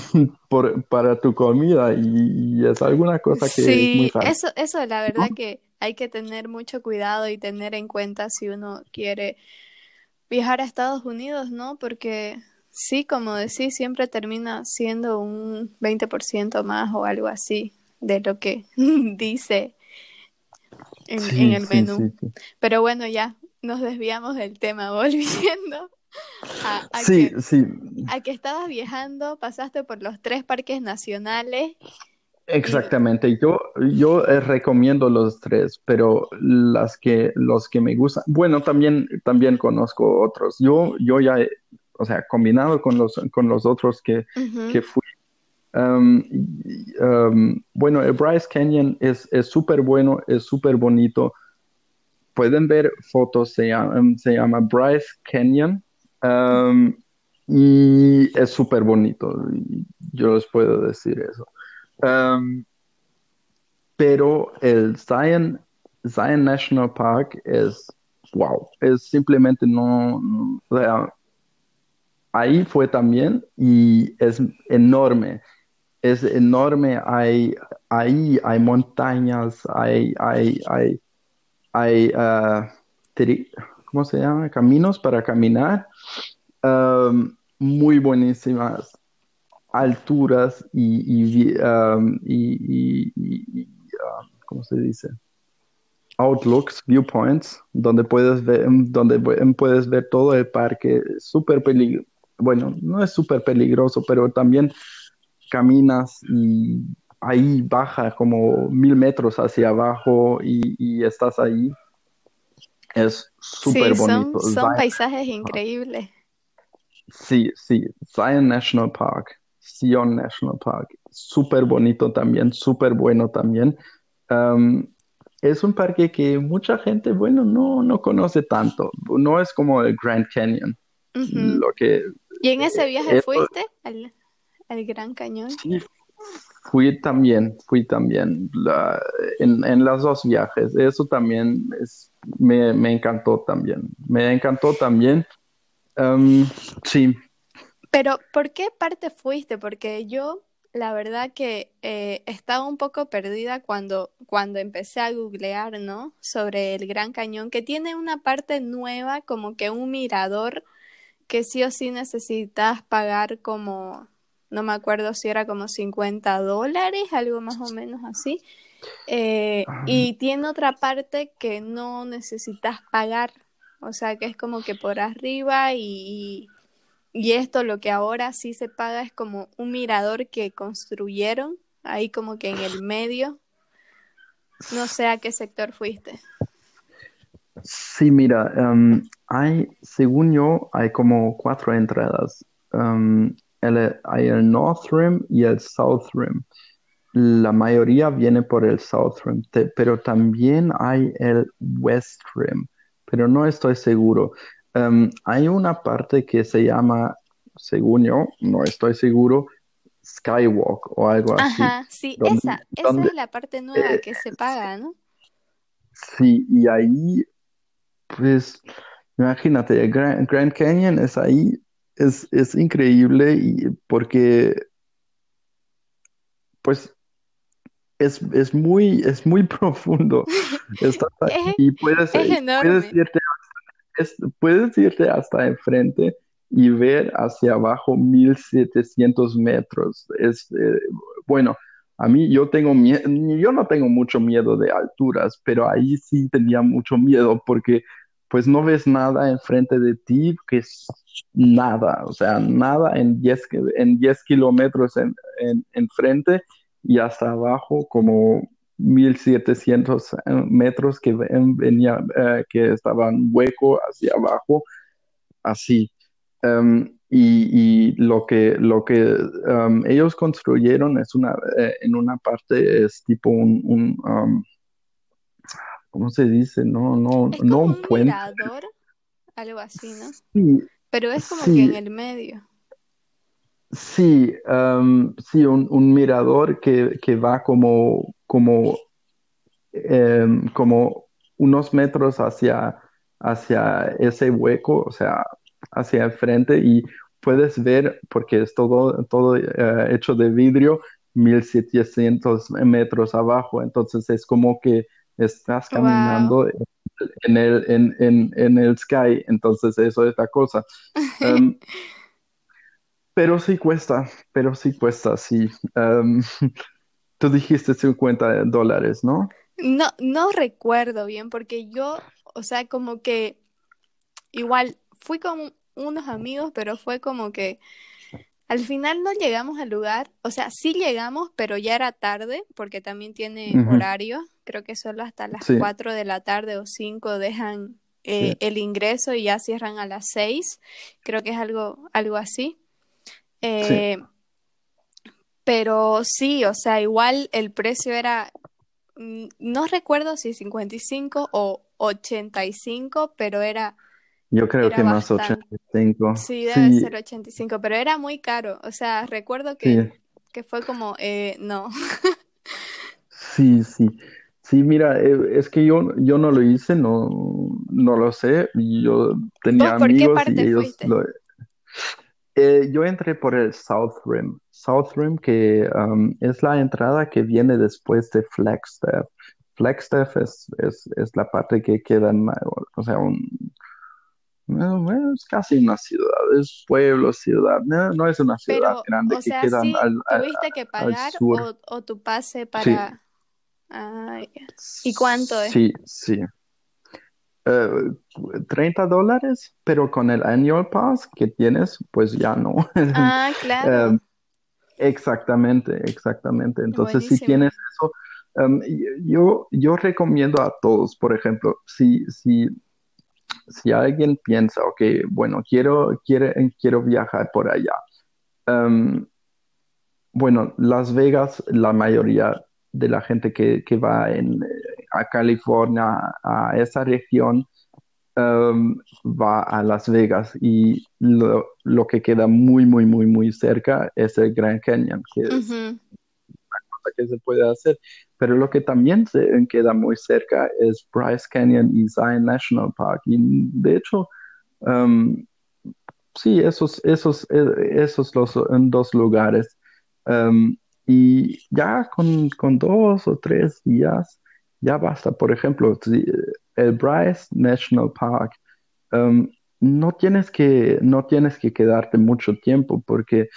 S2: para tu comida y, es alguna cosa que
S1: sí,
S2: es muy
S1: rara. Eso, eso la verdad que hay que tener mucho cuidado y tener en cuenta si uno quiere viajar a Estados Unidos, ¿no? Porque Sí, como decís, siempre termina siendo un 20% más o algo así de lo que dice en, el menú. Pero bueno, ya nos desviamos del tema, volviendo a, que, a que estabas viajando, pasaste por los tres parques nacionales.
S2: Exactamente, yo, yo eh, recomiendo los tres, pero las que, los que me gustan, bueno, también, también conozco otros. Yo, yo ya o sea, combinado con los, con los otros que, que fui. Y- um, bueno, el Bryce Canyon es súper bueno, es súper bonito. Pueden ver fotos, se llama, se llama Bryce Canyon y es súper bonito. Yo les puedo decir eso. Pero el Zion, Zion National Park es, wow, es simplemente no, ahí fue también y es enorme, es enorme, hay, ahí hay montañas, hay, hay, hay, hay, tri- ¿cómo se? Caminos para caminar, um, muy buenísimas alturas y, y, um, y- y- um, ¿cómo se dice? outlooks, viewpoints, donde puedes ver, donde pu- puedes ver todo el parque, súper peligroso, bueno, no es súper peligroso, pero también caminas y ahí baja como mil metros hacia abajo y, y estás ahí. Es súper
S1: Sí,
S2: bonito.
S1: son paisajes increíbles.
S2: Sí, sí, Zion National Park, Zion National Park, súper bonito también, súper bueno también. Um, es un parque que mucha gente, bueno, no, no conoce tanto, no es como el Grand Canyon, lo que
S1: ¿Y en ese viaje
S2: eso-
S1: fuiste al, al Gran Cañón?
S2: sí fui también, fui también la- en, en los dos viajes, eso también es, me, me encantó también, me encantó también. Um, sí,
S1: Pero, ¿por qué parte fuiste? Porque yo, la verdad que eh, estaba un poco perdida cuando, cuando empecé a googlear, ¿no? Sobre el Gran Cañón, que tiene una parte nueva, como que un mirador, que sí o sí necesitas pagar como, no me acuerdo si era como 50 dólares, algo más o menos así. Eh, y tiene otra parte que no necesitas pagar, o sea que es como que por arriba y, y esto lo que ahora sí se paga es como un mirador que construyeron ahí como que en el medio. No sé a qué sector fuiste.
S2: Sí, mira, em, hay, según yo, hay como cuatro entradas. Em, el- hay el North Rim y el South Rim. La mayoría viene por el South Rim, te- pero también hay el West Rim, pero no estoy seguro. Em, hay una parte que se llama, según yo, no estoy seguro, Skywalk o algo así.
S1: Ajá, sí,
S2: ¿Dónde-
S1: esa, esa es la parte nueva
S2: eh,
S1: que se paga, ¿no?
S2: Sí, y ahí, pues, imagínate, el Grand, Grand Canyon es ahí, es, es increíble y porque, pues, es, es muy, es muy profundo. Estás ahí
S1: Es-
S2: y puedes,
S1: es
S2: puedes irte hasta, es- puedes irte hasta enfrente y ver hacia abajo 1700 metros. Es, eh, bueno, a mí yo tengo miedo, yo no tengo mucho miedo de alturas, pero ahí sí tenía mucho miedo porque pues no ves nada enfrente de ti, que es nada, o sea, nada en 10, ki- en 10 kilómetros en, en, y hasta abajo como 1700 metros que ven- venía, eh, que estaban hueco hacia abajo, así. Um, y, lo que, lo que um, ellos construyeron es una, eh, en una parte es tipo un, um, ¿cómo se dice? No, no,
S1: Es
S2: no
S1: como
S2: un
S1: un
S2: puente.
S1: mirador, algo así, ¿no?
S2: Sí,
S1: Pero es como
S2: Sí.
S1: que en el medio.
S2: sí, um, sí, un, un mirador que, que va como, como, em, como unos metros hacia, hacia ese hueco, o sea, hacia el frente y puedes ver, porque es todo, todo eh, hecho de vidrio, 1700 metros abajo, entonces es como que estás
S1: Wow.
S2: caminando en el, en, en, en el sky, entonces eso es la cosa. Um, pero sí cuesta, pero sí cuesta, sí. Um, tú dijiste 50 dólares, ¿no?
S1: No, no recuerdo bien porque yo, o sea, como que igual fui con unos amigos, pero fue como que al final no llegamos al lugar, o sea, sí llegamos, pero ya era tarde porque también tiene horario, creo que solo hasta las
S2: Sí.
S1: 4 de la tarde o 5 dejan eh, el ingreso y ya cierran a las 6. Creo que es algo, algo así. Eh, pero sí, o sea, igual el precio era, mm, no recuerdo si 55 o 85, pero era...
S2: Yo creo que más 85.
S1: Sí, debe ser 85, pero era muy caro. O sea, recuerdo que, que fue como, eh, no.
S2: sí, sí. Sí, mira, eh, es que yo, yo no lo hice, no, no lo sé. Yo tenía
S1: ¿Por
S2: amigos
S1: qué parte
S2: y ellos
S1: fuiste?
S2: lo, eh, yo entré por el South Rim. South Rim, que um, es la entrada que viene después de Flagstaff. Flagstaff es, es, es la parte que queda en, o sea, un, bueno, es casi una ciudad, es pueblo, ciudad, no, no es una ciudad
S1: Pero,
S2: grande
S1: o
S2: que
S1: sea,
S2: queda
S1: sí,
S2: al, al-
S1: tuviste que pagar
S2: sur.
S1: o, o tu pase para... ¿Y cuánto es?
S2: sí, sí. Eh, 30 dólares, pero con el annual pass que tienes, pues ya no.
S1: Ah,
S2: Eh,
S1: claro.
S2: Exactamente, exactamente. Entonces, si tienes eso, em, yo, yo recomiendo a todos, por ejemplo, si, si, si alguien piensa, ok, bueno, quiero, quiero viajar por allá. em, bueno, Las Vegas, la mayoría de la gente que, que va en, a California, a esa región, um, va a Las Vegas y lo, lo que queda muy, muy, muy, muy cerca es el Grand Canyon, Cosa que se puede hacer. Pero lo que también se queda muy cerca es Bryce Canyon y Zion National Park. Y de hecho, um, sí, esos, esos, eh, esos los dos lugares. Um, y ya con, con dos o tres días, ya basta. Por ejemplo, si- el Bryce National Park, um, no tienes que, no tienes que quedarte mucho tiempo porque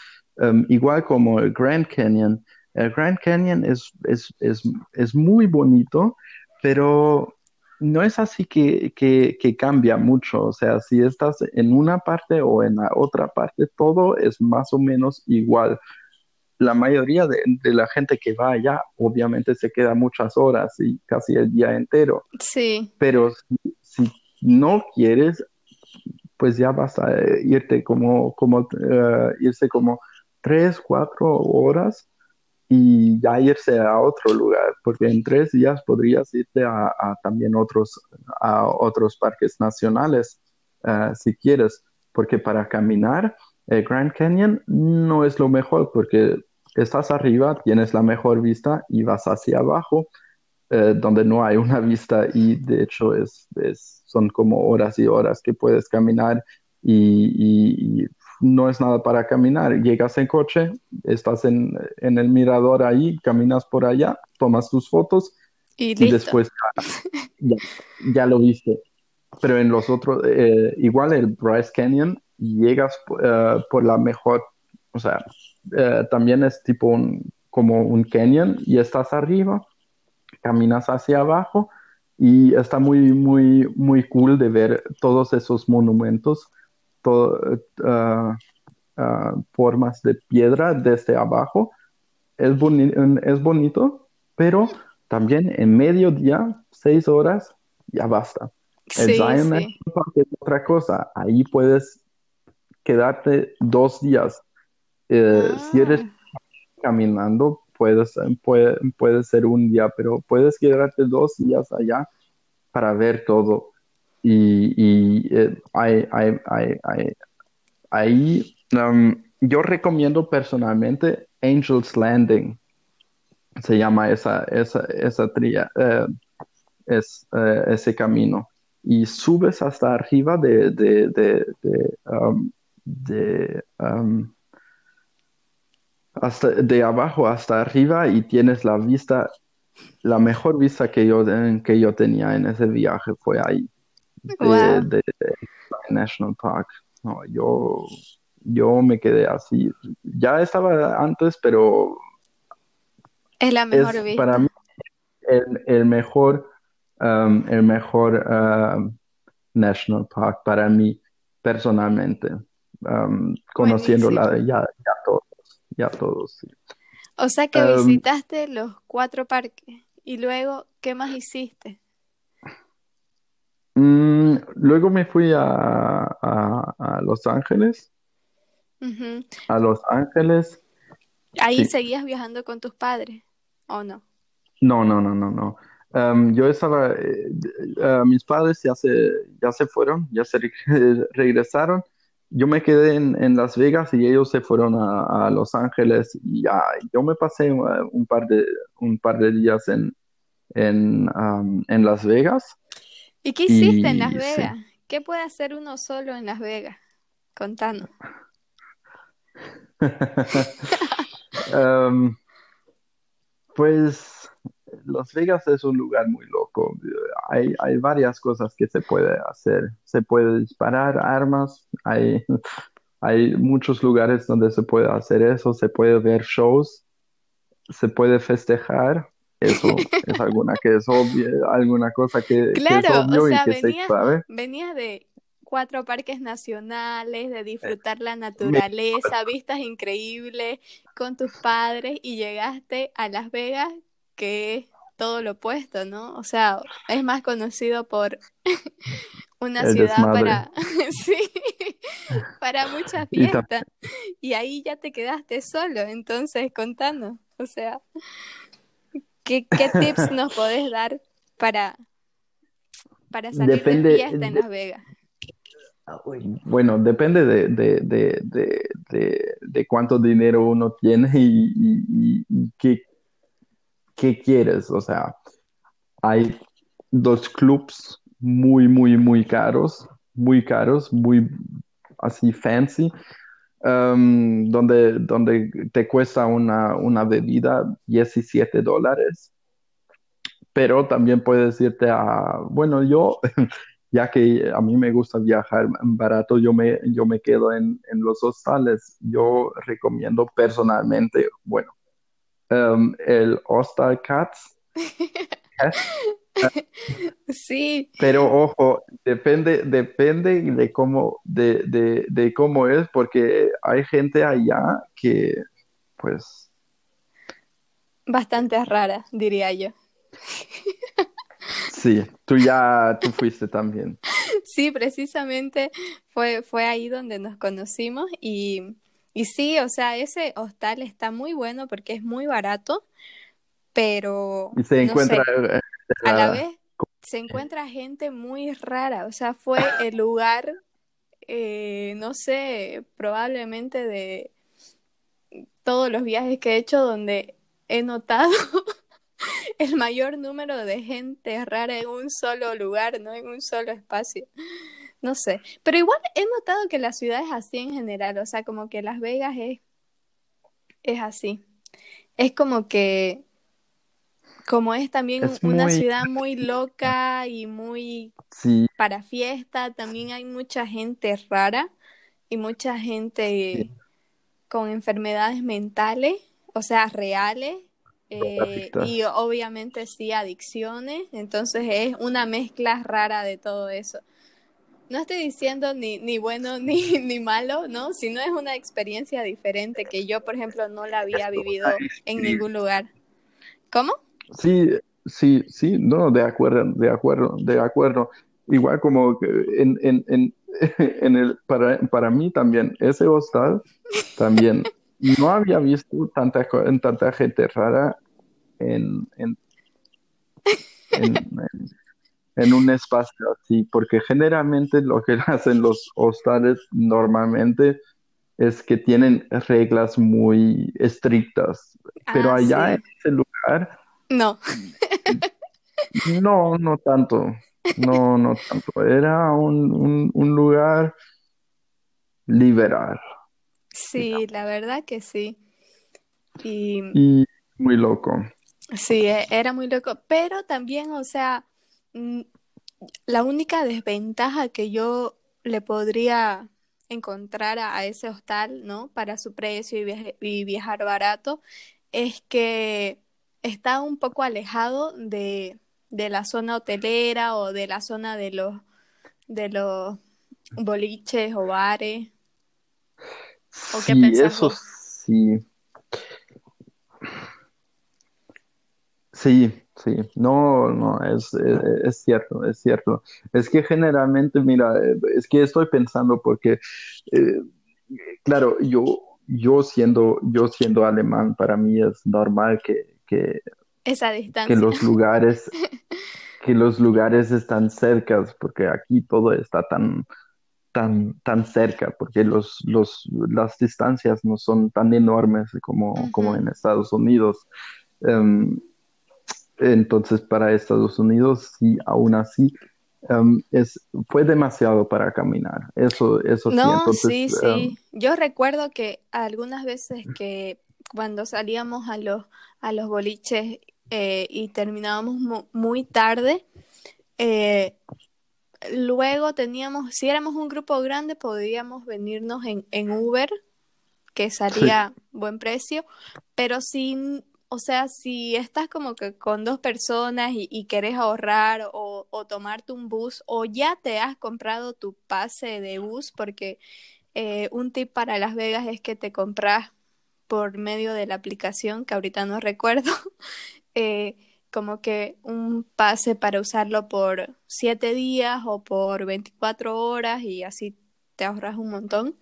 S2: igual como el Grand Canyon, el Grand Canyon es, es, es, es muy bonito, pero no es así que, que, que cambia mucho. O sea, si estás en una parte o en la otra parte, todo es más o menos igual. La mayoría de, de la gente que va allá obviamente se queda muchas horas y casi el día entero,
S1: Sí,
S2: pero si, si no quieres, pues ya vas a irte como, como eh, irse como tres, cuatro horas y ya irse a otro lugar, porque en tres días podrías irte a, también otros, a otros parques nacionales eh, si quieres, porque para caminar el Grand Canyon no es lo mejor, porque estás arriba, tienes la mejor vista y vas hacia abajo, eh, donde no hay una vista y de hecho es, es- son como horas y horas que puedes caminar y, y- y no es nada para caminar. Llegas en coche, estás en, en el mirador ahí, caminas por allá, tomas tus fotos
S1: y
S2: después ya, ya lo viste. Pero en los otros, eh, igual el Bryce Canyon, llegas eh, por la mejor, o sea, eh, también es tipo un, como un canyon y estás arriba, caminas hacia abajo y está muy, muy, muy cool de ver todos esos monumentos, todo, uh, uh, formas de piedra desde abajo. Es, boni es bonito, pero también en mediodía, seis horas, ya basta. El
S1: Sí,
S2: Zion es otra cosa. Ahí puedes quedarte dos días. Eh, Si eres
S1: Ah,
S2: caminando, puedes, puede, puede ser un día, pero puedes quedarte dos días allá para ver todo. Y, y eh, ahí um, yo recomiendo personalmente Angel's Landing. Se llama esa, esa, esa tría, eh, es, eh, ese camino. Y subes hasta arriba de, de, de, de, um, um, hasta de abajo hasta arriba y tienes la vista, la mejor vista que yo, que yo tenía en ese viaje fue ahí, de,
S1: wow.
S2: de- de National Park. No, yo, yo me quedé así. Ya estaba antes, pero
S1: Es la mejor
S2: es para
S1: vista.
S2: mí el, el mejor, um, el mejor um, National Park para mí personalmente. Um, conociéndola ya, ya todos, ya todos. sí.
S1: O sea que
S2: Um,
S1: visitaste los cuatro parques y luego, ¿qué más hiciste?
S2: Mm, luego me fui a, a- a Los Ángeles, a Los Ángeles,
S1: ¿Ahí
S2: sí.
S1: seguías viajando con tus padres o no?
S2: No, no, no, no, no. Em, yo estaba, eh, eh, mis padres ya se, ya se fueron, ya se re- regresaron. Yo me quedé en, en Las Vegas y ellos se fueron a, a Los Ángeles y ya, yo me pasé eh, un par de, un par de días en, en, en Las Vegas
S1: ¿Y qué hiciste en Las
S2: sí.
S1: Vegas? ¿Qué puede hacer uno solo en Las Vegas? Contanos.
S2: Em, pues Las Vegas es un lugar muy loco. Hay, hay varias cosas que se puede hacer. Se puede disparar armas, hay, hay muchos lugares donde se puede hacer eso, se puede ver shows, se puede festejar. Eso es alguna que es obvia, alguna cosa que, que es
S1: Claro, o
S2: obvio y
S1: sea,
S2: que se sabe.
S1: venías de cuatro parques nacionales, de disfrutar la
S2: Mi-
S1: naturaleza, vistas increíbles con tus padres y llegaste a Las Vegas, que es todo lo opuesto, ¿no? O sea, es más conocido por una
S2: El
S1: ciudad
S2: desmadre.
S1: para, sí, para muchas
S2: Y
S1: fiestas. Y ahí ya te quedaste solo, entonces contanos, o sea, ¿qué, qué tips nos podés dar para, para salir de fiesta en Las Vegas?
S2: Bueno, depende de, de, de, de, de, de cuánto dinero uno tiene y, y, y- y qué, qué quieres. O sea, hay dos clubs muy, muy, muy caros, muy caros, muy así fancy, um, donde, donde te cuesta una, una bebida 17 dólares. Pero también puedes irte a, bueno, yo, ya que a mí me gusta viajar barato, yo me, yo me quedo en, en los hostales. Yo recomiendo personalmente, bueno, um, el Hostel Cats,
S1: Sí,
S2: pero ojo, depende, depende de cómo, de, de, de cómo es, porque hay gente allá que, pues,
S1: bastante rara, diría yo.
S2: sí, tú ya, tú fuiste también.
S1: Sí, precisamente fue, fue ahí donde nos conocimos y, y sí, o sea, ese hostal está muy bueno porque es muy barato, pero
S2: Y se
S1: no
S2: encuentra
S1: sé,
S2: eh,
S1: a la vez se encuentra gente muy rara, o sea, fue el lugar, eh, no sé, probablemente de todos los viajes que he hecho donde he notado el mayor número de gente rara en un solo lugar, ¿no? En un solo espacio. No sé. Pero igual he notado que la ciudad es así en general. O sea, como que Las Vegas es, es así. Es como que, como es también
S2: es
S1: una
S2: muy,
S1: ciudad muy loca y muy
S2: sí,
S1: para fiesta, también hay mucha gente rara y mucha gente
S2: sí,
S1: con enfermedades mentales, o sea, reales, eh, y obviamente sí adicciones, entonces es una mezcla rara de todo eso. No estoy diciendo ni, ni bueno ni, ni malo, ¿no? Sino es una experiencia diferente que yo, por ejemplo, no la había vivido en ningún lugar. ¿Cómo?
S2: Sí, sí, sí, no, de acuerdo, de acuerdo, de acuerdo. Igual como que en, en, en, en el, para, para mí también, ese hostal también, no había visto tanta, tanta gente rara en, en, en, un espacio así, porque generalmente lo que hacen los hostales normalmente es que tienen reglas muy estrictas, pero
S1: Ah,
S2: allá en ese lugar...
S1: No.
S2: No, no tanto, no, no tanto. Era un, un, un lugar liberal
S1: Sí, la verdad que sí. Y
S2: y muy loco.
S1: sí, e- era muy loco. Pero también, o sea, mm, la única desventaja que yo le podría encontrar a, a ese hostal, ¿no? Para su precio y, viaje- y viajar barato, es que está un poco alejado de, de la zona hotelera o de la zona de los, de los boliches o bares. ¿O
S2: Sí, eso sí. Sí, Sí, no, no, es, es, cierto, es cierto. Es que generalmente, mira, es que estoy pensando porque, eh, claro, yo, yo siendo, yo siendo alemán, para mí es normal que, que,
S1: Esa distancia.
S2: que los lugares, que los lugares están cercas, porque aquí todo está tan, tan, tan cerca, porque los, los, las distancias no son tan enormes como, como en Estados Unidos. Em, entonces, para Estados Unidos, sí, aún así, em, es, fue demasiado para caminar. Eso, eso
S1: no,
S2: sí.
S1: sí, em, sí. Yo recuerdo que algunas veces que cuando salíamos a los, a los boliches eh, y terminábamos muy tarde, eh, luego teníamos, si éramos un grupo grande, podíamos venirnos en, en Uber, que salía buen precio, pero sin o sea, si estás como que con dos personas y, y querés ahorrar o, o, tomarte un bus o ya te has comprado tu pase de bus, porque eh, un tip para Las Vegas es que te compras por medio de la aplicación, que ahorita no recuerdo, eh, como que un pase para usarlo por siete días o por 24 horas y así te ahorras un montón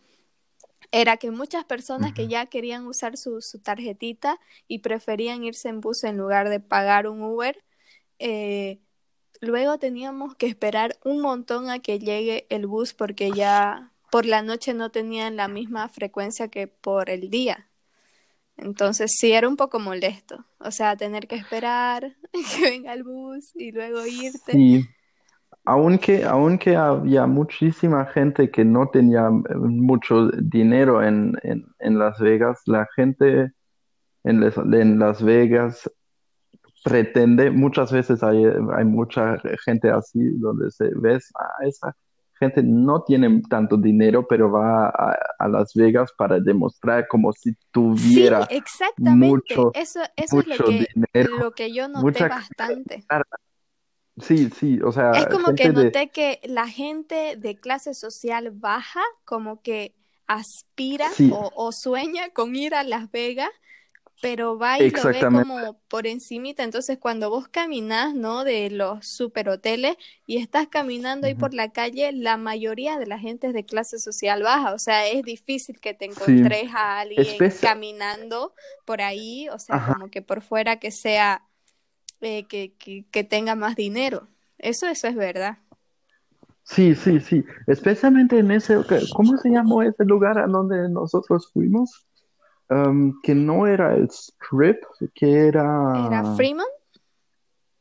S1: era que muchas personas que ya querían usar su, su, tarjetita y preferían irse en bus en lugar de pagar un Uber, eh, luego teníamos que esperar un montón a que llegue el bus porque ya por la noche no tenían la misma frecuencia que por el día. Entonces sí era un poco molesto, o sea, tener que esperar que venga el bus y luego irte.
S2: Sí aunque, aunque había muchísima gente que no tenía eh, mucho dinero en, en, Las Vegas, la gente en, en, Las Vegas pretende, muchas veces hay, hay mucha gente así donde se ves, ah, esa gente no tiene tanto dinero, pero va a, Las Vegas para demostrar como si tuviera
S1: sí, exactamente.
S2: mucho,
S1: eso, eso es lo que, lo que yo noté bastante.
S2: Sí, sí, o sea.
S1: Es como que noté que la gente de clase social baja, como que aspira o, sueña con ir a Las Vegas, pero va y lo ve como por encimita. Entonces, cuando vos caminás, ¿no? De los superhoteles y estás caminando ahí por la calle, la mayoría de la gente es de clase social baja. O sea, es difícil que te encontres a alguien caminando por ahí, o sea, como que por fuera que sea eh, que, que, tenga más dinero. Eso, eso es verdad.
S2: Sí, sí, sí. Especialmente en ese, ¿cómo se llamó ese lugar a donde nosotros fuimos? Um, que no era el Strip, que era...
S1: ¿Era Fremont?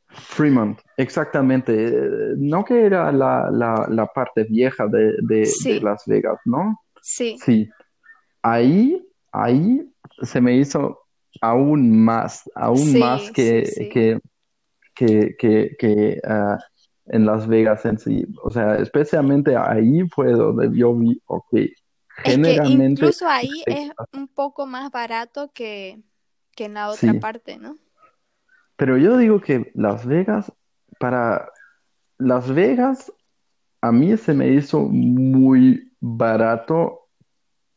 S2: Fremont, exactamente. No que era la, la, la parte vieja de, de, Las Vegas, ¿no?
S1: Sí.
S2: Sí. Ahí, ahí se me hizo aún más, aún más que, que, que, que, ah, en Las Vegas en sí. O sea, especialmente ahí fue donde yo vi, ok,
S1: generalmente... incluso ahí es un poco más barato que, que en la otra parte, ¿no?
S2: Pero yo digo que Las Vegas, para Las Vegas, a mí se me hizo muy barato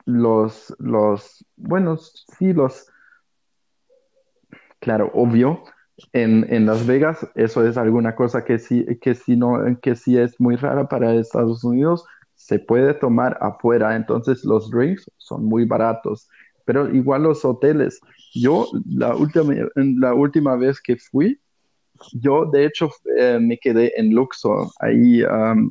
S2: los, los, bueno, sí, los Claro, obvio. En, en, Las Vegas eso es alguna cosa que sí, que sí, no, que sí es muy rara para Estados Unidos. Se puede tomar afuera, entonces los drinks son muy baratos. Pero igual los hoteles. Yo la última, la última vez que fui, yo, de hecho, eh, me quedé en Luxor, ahí,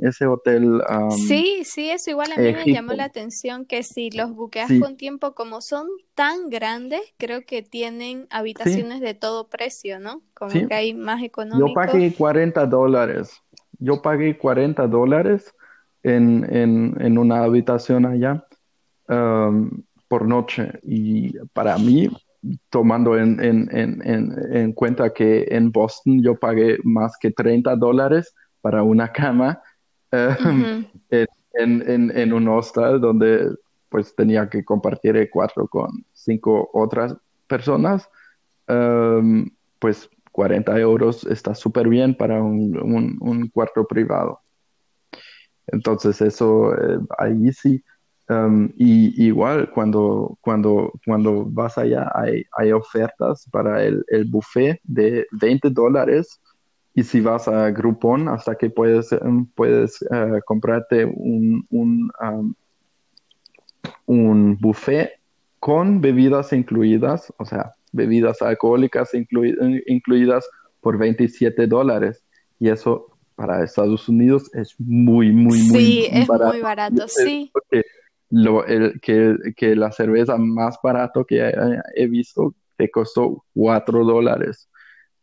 S2: ese hotel.
S1: sí, sí, eso igual a mí me llamó la atención que si los buqueas con tiempo, como son tan grandes, creo que tienen habitaciones de todo precio, ¿no? Como que hay más económico.
S2: Yo pagué 40 dólares. Yo pagué 40 dólares en, en, en una habitación allá por noche. Y para mí tomando en, en, en, en, cuenta que en Boston yo pagué más que 30 dólares para una cama em, en, un hostel donde pues tenía que compartir el cuarto con cinco otras personas, em, pues 40 euros está súper bien para un, un, cuarto privado. Entonces eso, eh, ahí sí. Um, y igual cuando, cuando, cuando vas allá hay, hay ofertas para el, el, buffet de 20 dólares y si vas a Groupon hasta que puedes, um, puedes uh, comprarte un, un, un buffet con bebidas incluidas, o sea, bebidas alcohólicas incluidas por 27 dólares. Y eso para Estados Unidos es muy, muy, muy
S1: sí, es muy barato, sí.
S2: Lo, el, que, que, la cerveza más barato que he, visto te costó 4 dólares.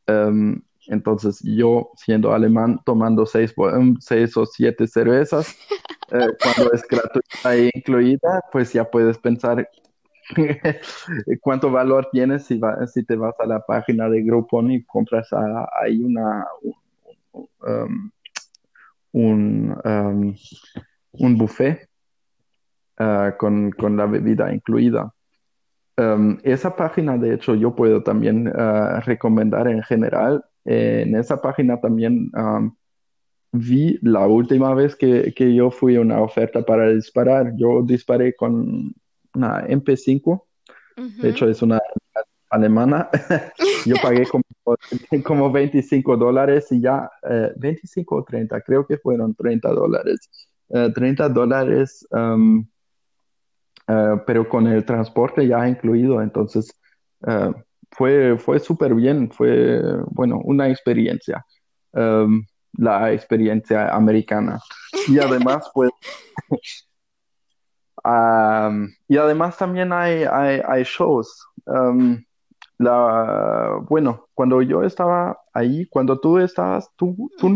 S2: Um, entonces yo, siendo alemán, tomando 6 seis, o 7 cervezas, eh, cuando es gratuita e incluida, pues ya puedes pensar cuánto valor tienes si, si te vas a la página de Groupon y compras ahí una, un, um, um, un, buffet uh, con, con, la bebida incluida. Um, esa página, de hecho, yo puedo también uh, recomendar en general. en esa página también vi la última vez que, que, yo fui a una oferta para disparar. Yo disparé con una MP5. De hecho, es una alemana. yo pagué como, como 25 dólares y ya, 25 eh, o 30, creo que fueron 30 dólares. 30 eh, dólares, um, eh, pero con el transporte ya incluido. Entonces, fue, fue súper bien. Fue, bueno, una experiencia. Um, la experiencia americana. Y además, pues, y además también hay, hay, shows. La, bueno, cuando yo estaba ahí, cuando tú estabas, ¿tú, tú,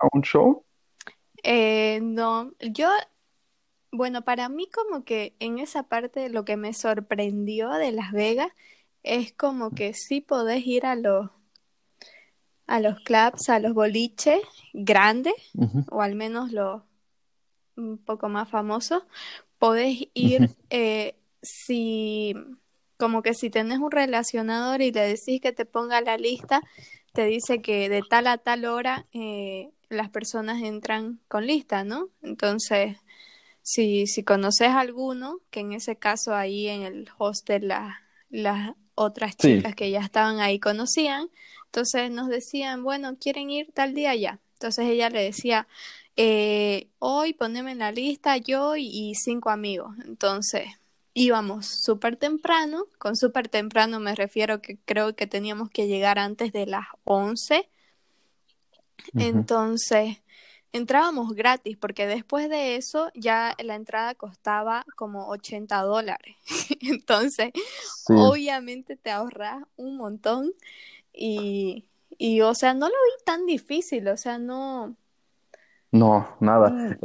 S2: a un show?
S1: Eh, no, yo, bueno, para mí como que en esa parte lo que me sorprendió de Las Vegas es como que sí podés ir a los a los clubs, a los boliches grandes, o al menos los un poco más famosos, podés ir eh, si, como que si tenés un relacionador y le decís que te ponga la lista, te dice que de tal a tal hora eh, las personas entran con lista, ¿no? Entonces, si, si conoces a alguno, que en ese caso ahí en el hostel las otras chicas que ya estaban ahí conocían, entonces nos decían, bueno, ¿quieren ir tal día ya? Entonces ella le decía, eh, hoy poneme en la lista yo y, cinco amigos. Entonces íbamos súper temprano, con súper temprano me refiero que creo que teníamos que llegar antes de las 11. Entonces entrábamos gratis porque después de eso ya la entrada costaba como 80 dólares. Entonces, obviamente te ahorras un montón y, y, o sea, no lo vi tan difícil, o sea, no...
S2: No, nada. Mm,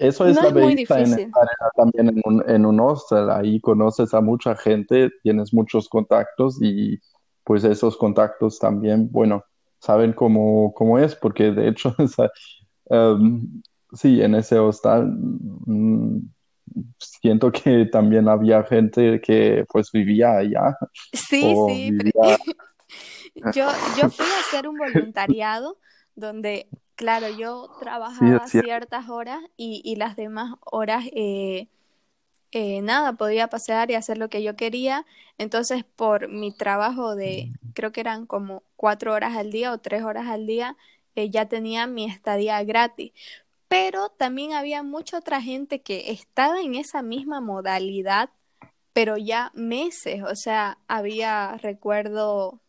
S2: eso es la en, también en un, en un hostel. Ahí conoces a mucha gente, tienes muchos contactos y pues esos contactos también, bueno, saben cómo, cómo es, porque de hecho, um, sí, en ese hostal mm, siento que también había gente que pues vivía allá.
S1: Sí, sí, Yo, yo fui a hacer un voluntariado donde, claro, yo trabajaba ciertas horas y, y, las demás horas, eh, eh, nada, podía pasear y hacer lo que yo quería. Entonces, por mi trabajo de, creo que eran como cuatro horas al día o tres horas al día, eh, ya tenía mi estadía gratis. Pero también había mucha otra gente que estaba en esa misma modalidad, pero ya meses, o sea, había, recuerdo,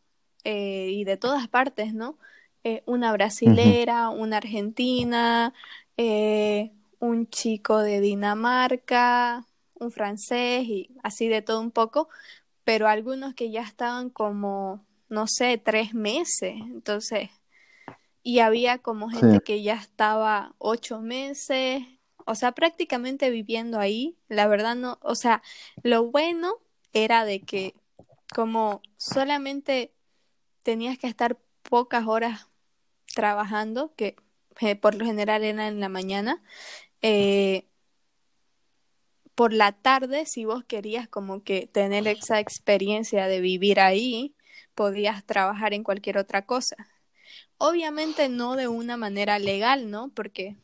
S1: eh, y de todas partes, ¿no? Eh, una brasilera, una argentina, eh, un chico de Dinamarca, un francés y así de todo un poco, pero algunos que ya estaban como, no sé, tres meses, entonces, y había como gente que ya estaba ocho meses, o sea, prácticamente viviendo ahí, la verdad no, o sea, lo bueno era de que como solamente tenías que estar pocas horas trabajando, que eh, por lo general era en la mañana. Eh, por la tarde, si vos querías como que tener esa experiencia de vivir ahí, podías trabajar en cualquier otra cosa. Obviamente no de una manera legal, ¿no? Porque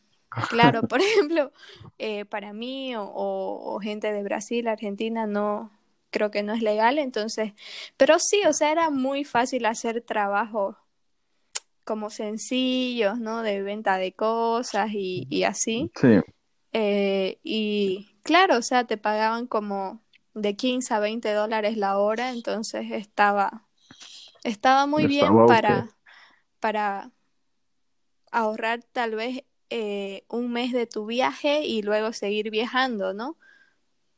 S1: Claro, por ejemplo, eh, para mí o, o, gente de Brasil, Argentina, no, creo que no es legal, entonces, pero sí, o sea, era muy fácil hacer trabajo como sencillos, ¿no? De venta de cosas y, y así.
S2: Sí.
S1: Eh, y claro, o sea, te pagaban como de 15 a 20 dólares la hora, entonces estaba, estaba muy bien para, para ahorrar tal vez eh, un mes de tu viaje y luego seguir viajando, ¿no?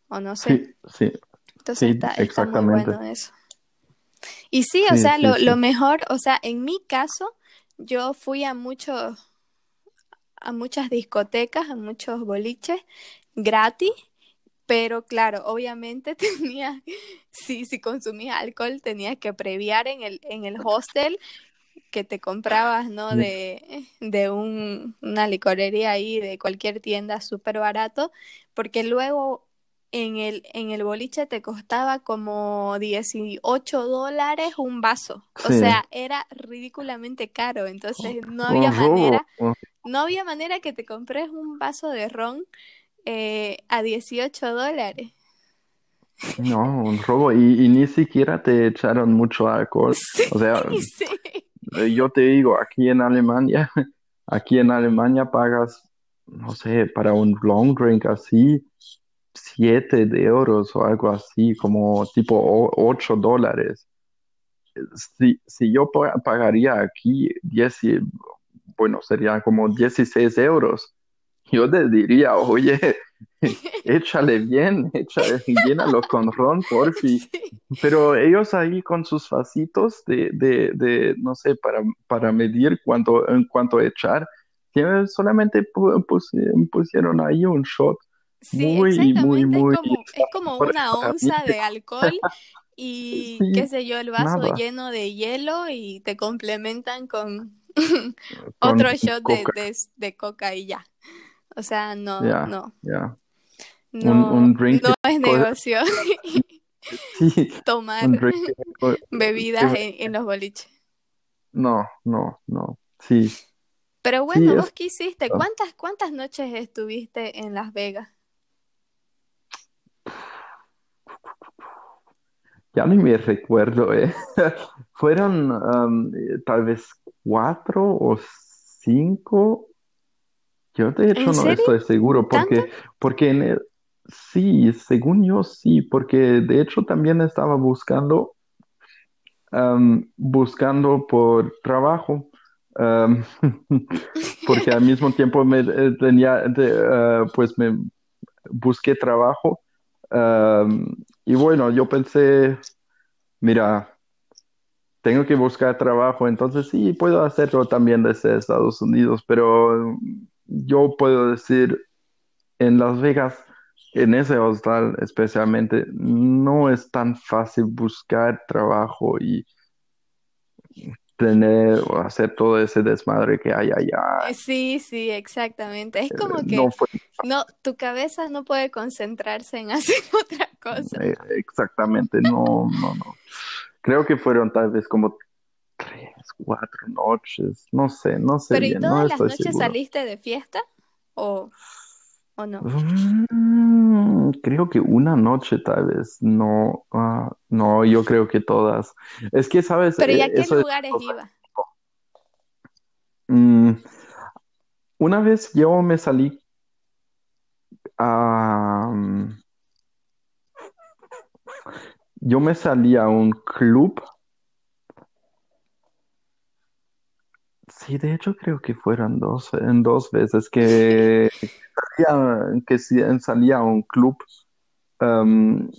S1: O no sé.
S2: Sí, sí.
S1: Entonces está, está, muy bueno eso. Y sí, o sea, lo, lo mejor, o sea, en mi caso, yo fui a muchos, a muchas discotecas, a muchos boliches gratis, pero claro, obviamente tenía, si, si consumías alcohol, tenías que previar en el, en el hostel que te comprabas, ¿no? De, de un, una licorería ahí, de cualquier tienda súper barato, porque luego en el, en el boliche te costaba como 18 dólares un vaso. O sea, era ridículamente caro. Entonces no había manera, no había manera que te compres un vaso de ron eh, a 18 dólares.
S2: No, un robo. Y, ni siquiera te echaron mucho alcohol. o sea, eh, yo te digo, aquí en Alemania, aquí en Alemania pagas, no sé, para un long drink así, 7 de euros o algo así, como tipo 8 dólares. Si, si yo pagaría aquí 10, bueno, sería como 16 euros, yo te diría, oye, échale bien, échale, llénalo con ron, por fin. Pero ellos ahí con sus vasitos de, de, de no sé, para, para medir cuánto, en cuánto echar, solamente pusieron ahí un shot
S1: Sí, exactamente. es, como, es como una onza de alcohol y qué sé yo, el vaso lleno de hielo y te complementan con, otro shot De, de, coca y ya. O sea, no, no. No,
S2: un, drink
S1: no es negocio tomar bebidas en, los boliches.
S2: No, no, no. Sí.
S1: Pero bueno, ¿vos qué hiciste? ¿Cuántas, ¿Cuántas noches estuviste en Las Vegas?
S2: Ya ni me recuerdo, ¿eh? Fueron um, tal vez cuatro o cinco. Yo de hecho no estoy seguro porque, porque en el, sí, según yo sí, porque de hecho también estaba buscando, um, buscando por trabajo. Um, porque al mismo tiempo me eh, tenía, uh, pues me busqué trabajo y bueno, yo pensé, mira, tengo que buscar trabajo, entonces sí, puedo hacerlo también desde Estados Unidos, pero yo puedo decir, en Las Vegas, en ese hostal especialmente, no es tan fácil buscar trabajo y tener o hacer todo ese desmadre que hay allá.
S1: Eh, sí, sí, exactamente. Es como que no, tu cabeza no puede concentrarse en hacer otra cosa.
S2: Eh, exactamente, no, no, no. Creo que fueron tal vez como tres, cuatro noches, no sé, no sé.
S1: ¿Pero
S2: y
S1: todas las noches saliste de fiesta? ¿O, o no?
S2: Mm, creo que una noche tal vez, no, ah, no, yo creo que todas. Es que, ¿sabes?
S1: ¿Pero y a eh, qué lugares iba?
S2: Mm, una vez yo me salí a... Yo me salí a un club. Sí, de hecho creo que fueron dos, en dos veces que salía, que salía a un club um,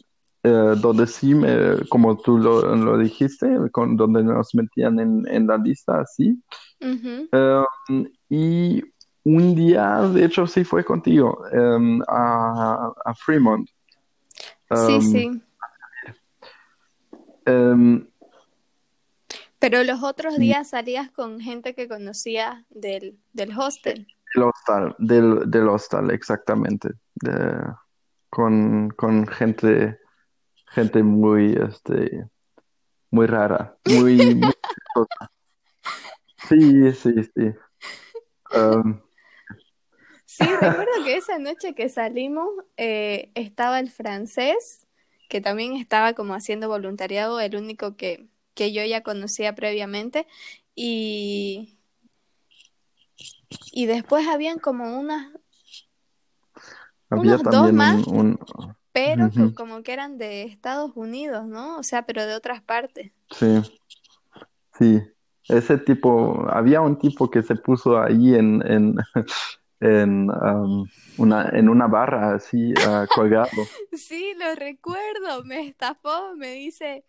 S2: eh, donde sí, me, como tú lo, lo dijiste, con, donde nos metían en, en la lista así. Um, y un día, de hecho, sí fue contigo, um, a, a, Fremont.
S1: sí, sí. Pero los otros días salías con gente que conocías del, del hostel.
S2: Del hostal, del, del hostal, exactamente. De, con, con gente gente muy, este, muy rara, muy, muy Sí, sí, sí. Um,
S1: Sí, recuerdo que esa noche que salimos eh, estaba el francés, que también estaba como haciendo voluntariado, el único que, que yo ya conocía previamente, y, y después habían como unas...
S2: Había
S1: unos dos más,
S2: un, un-
S1: pero que como que eran de Estados Unidos, ¿no? O sea, pero de otras partes.
S2: Sí, sí. Ese tipo, había un tipo que se puso ahí en, en, en, um, una, en una barra así, ah, colgado.
S1: Sí, lo recuerdo, me estafó, me dice,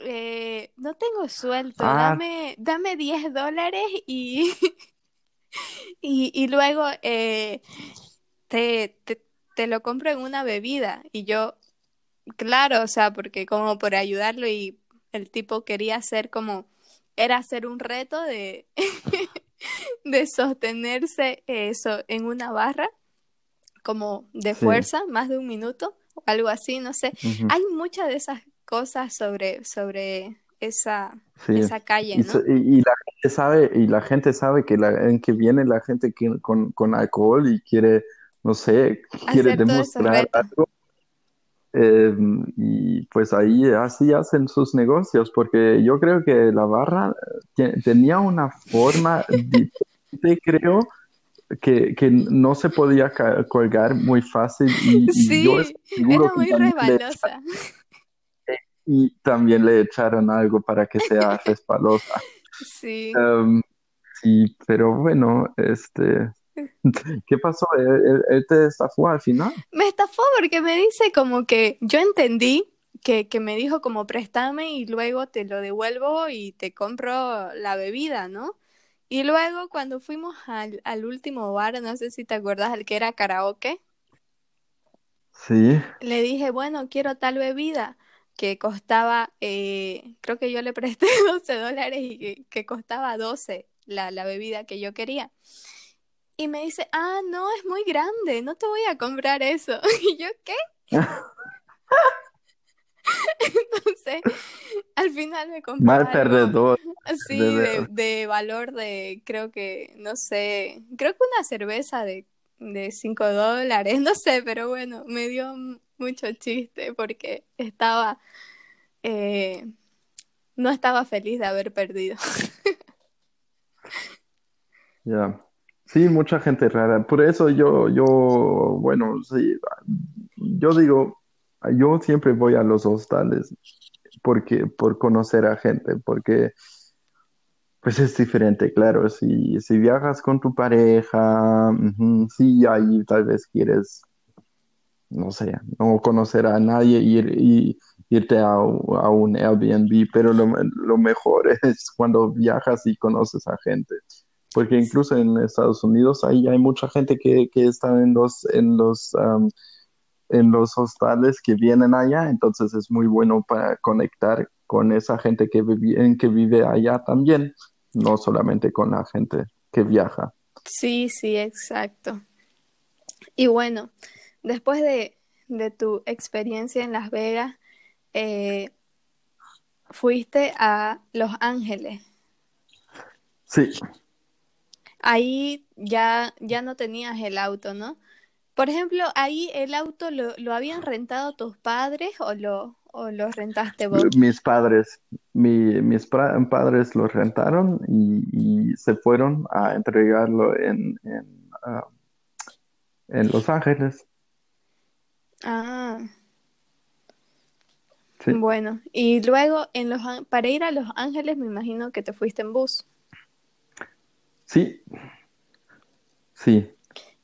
S1: eh, no tengo sueldo,
S2: Ah,
S1: dame, dame 10 dólares y, y, y luego eh, te, te, te lo compro en una bebida. Y yo, claro, o sea, porque como por ayudarlo y el tipo quería hacer como, era hacer un reto de, de sostenerse eso en una barra, como de
S2: sí.
S1: fuerza, más de un minuto, o algo así, no sé. Hay muchas de esas cosas sobre, sobre esa,
S2: Sí.
S1: esa calle,
S2: Y, so-
S1: ¿no?
S2: y- y la gente sabe, y la gente sabe que, la, en que viene la gente que- con, con alcohol y quiere, no sé, quiere
S1: Hacer
S2: demostrar algo. eh, y pues ahí así hacen sus negocios, porque yo creo que la barra eh, te- tenía una forma diferente, creo, que, que no se podía colgar muy fácil y, y yo
S1: Sí,
S2: seguro
S1: era muy resbalosa.
S2: Y también le echaron algo para que sea resbalosa.
S1: Sí.
S2: Em, sí, pero bueno, este, ¿qué pasó? ¿Él, él- él te estafó al final?
S1: Me estafó porque me dice como que yo entendí que, que me dijo como préstame y luego te lo devuelvo y te compro la bebida, ¿no? Y luego cuando fuimos al, al último bar, no sé si te acuerdas, al que era karaoke,
S2: Sí,
S1: le dije, bueno, quiero tal bebida que costaba, eh, creo que yo le presté 12 dólares y que, que costaba 12 la, la bebida que yo quería. Y me dice, ah, no, es muy grande, no te voy a comprar eso. Y yo, ¿qué? Entonces, al final me compró
S2: mal perdedor,
S1: así de, valor de, creo que, no sé, creo que una cerveza de, de 5 dólares, no sé, pero bueno, me dio mucho chiste porque estaba, eh, no estaba feliz de haber perdido.
S2: Ya. Sí, mucha gente rara. Por eso yo, yo, bueno, sí, yo digo, yo siempre voy a los hostales porque, por conocer a gente, porque pues es diferente, claro. Si, si viajas con tu pareja, ujú, sí, ahí tal vez quieres, no sé, no conocer a nadie ir, y irte a, a un Airbnb, pero lo, lo mejor es cuando viajas y conoces a gente. Porque incluso en Estados Unidos ahí hay mucha gente que, que está en los, en los, am, en los hostales que vienen allá, entonces es muy bueno para conectar con esa gente que vive, que vive allá también, no solamente con la gente que viaja.
S1: Sí, sí, exacto. Y bueno, después de, de tu experiencia en Las Vegas, eh, fuiste a Los Ángeles.
S2: Sí,
S1: Ahí ya, ya no tenías el auto, ¿no? Por ejemplo, ahí el auto lo, lo habían rentado tus padres o lo, o lo rentaste vos.
S2: mis padres, mi- mis padres lo rentaron y, y se fueron a entregarlo en, en, ah, en Los Ángeles.
S1: Ah,
S2: Sí,
S1: bueno. Y luego en Los, para ir a Los Ángeles me imagino que te fuiste en bus.
S2: sí, sí.